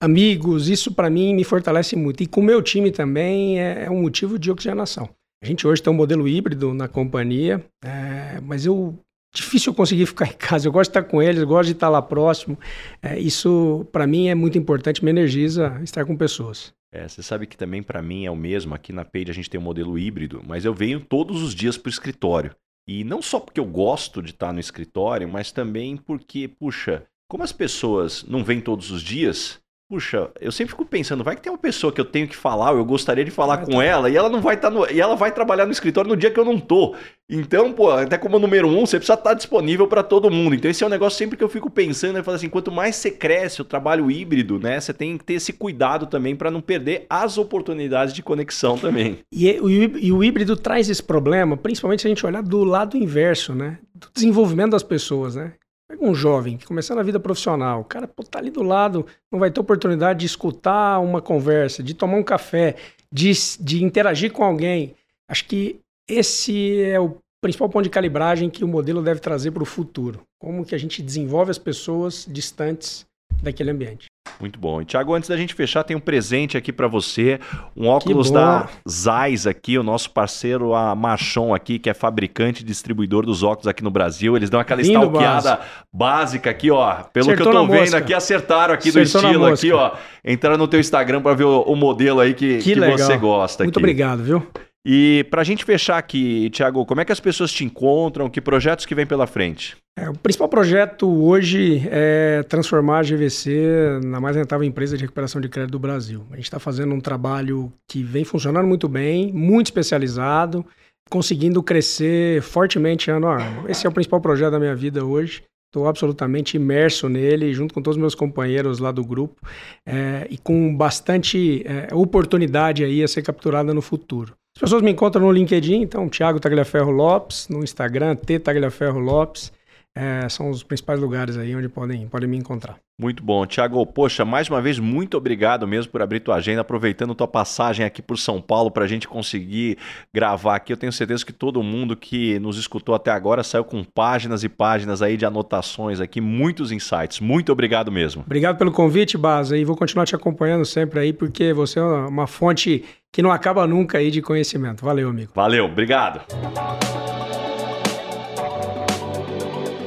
amigos. Isso para mim me fortalece muito. E com o meu time também é, é um motivo de oxigenação. A gente hoje tem um modelo híbrido na companhia, é, mas eu difícil eu conseguir ficar em casa. Eu gosto de estar com eles, gosto de estar lá próximo. É, isso, para mim, é muito importante, me energiza estar com pessoas. É, você sabe que também para mim é o mesmo. Aqui na Page a gente tem um modelo híbrido, mas eu venho todos os dias para o escritório. E não só porque eu gosto de estar no escritório, mas também porque, puxa, como as pessoas não vêm todos os dias, puxa, eu sempre fico pensando, vai que tem uma pessoa que eu tenho que falar, ou eu gostaria de falar Vai com tá. ela, e ela não vai estar no, e ela vai trabalhar no escritório no dia que eu não tô. Então, pô, até como número um, você precisa estar disponível para todo mundo. Então, esse é um negócio sempre que eu fico pensando, eu falo assim, quanto mais você cresce o trabalho híbrido, né, você tem que ter esse cuidado também para não perder as oportunidades de conexão também. E, e o híbrido traz esse problema, principalmente se a gente olhar do lado inverso, né? Do desenvolvimento das pessoas, né? Pega um jovem que começando a vida profissional, o cara pô, tá ali do lado, não vai ter oportunidade de escutar uma conversa, de tomar um café, de, de interagir com alguém. Acho que esse é o principal ponto de calibragem que o modelo deve trazer para o futuro. Como que a gente desenvolve as pessoas distantes daquele ambiente. Muito bom. E, Thiago, antes da gente fechar, tem um presente aqui para você. Um óculos da Zeiss aqui, o nosso parceiro, a Machon aqui, que é fabricante e distribuidor dos óculos aqui no Brasil. Eles dão aquela Lindo stalkeada básica aqui, ó. Pelo Acertou que eu tô vendo mosca. aqui, acertaram aqui Acertou do estilo aqui, ó. Entraram no teu Instagram para ver o, o, modelo aí que, que, que você gosta. Muito aqui. obrigado, viu? E para a gente fechar aqui, Tiago, como é que as pessoas te encontram? Que projetos que vem pela frente? É, o principal projeto hoje é transformar a GVC na mais rentável empresa de recuperação de crédito do Brasil. A gente está fazendo um trabalho que vem funcionando muito bem, muito especializado, conseguindo crescer fortemente ano a ano. Esse é o principal projeto da minha vida hoje. Estou absolutamente imerso nele, junto com todos os meus companheiros lá do grupo, é, e com bastante é, oportunidade aí a ser capturada no futuro. As pessoas me encontram no LinkedIn, então Thiago Tagliaferro Lopes, no Instagram, T Tagliaferro Lopes. É, são os principais lugares aí onde podem, podem me encontrar. Muito bom. Tiago, poxa, mais uma vez, muito obrigado mesmo por abrir tua agenda, aproveitando tua passagem aqui por São Paulo para a gente conseguir gravar aqui. Eu tenho certeza que todo mundo que nos escutou até agora saiu com páginas e páginas aí de anotações aqui, muitos insights. Muito obrigado mesmo. Obrigado pelo convite, Baza, e vou continuar te acompanhando sempre aí, porque você é uma fonte que não acaba nunca aí de conhecimento. Valeu, amigo. Valeu, obrigado.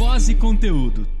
voz e conteúdo.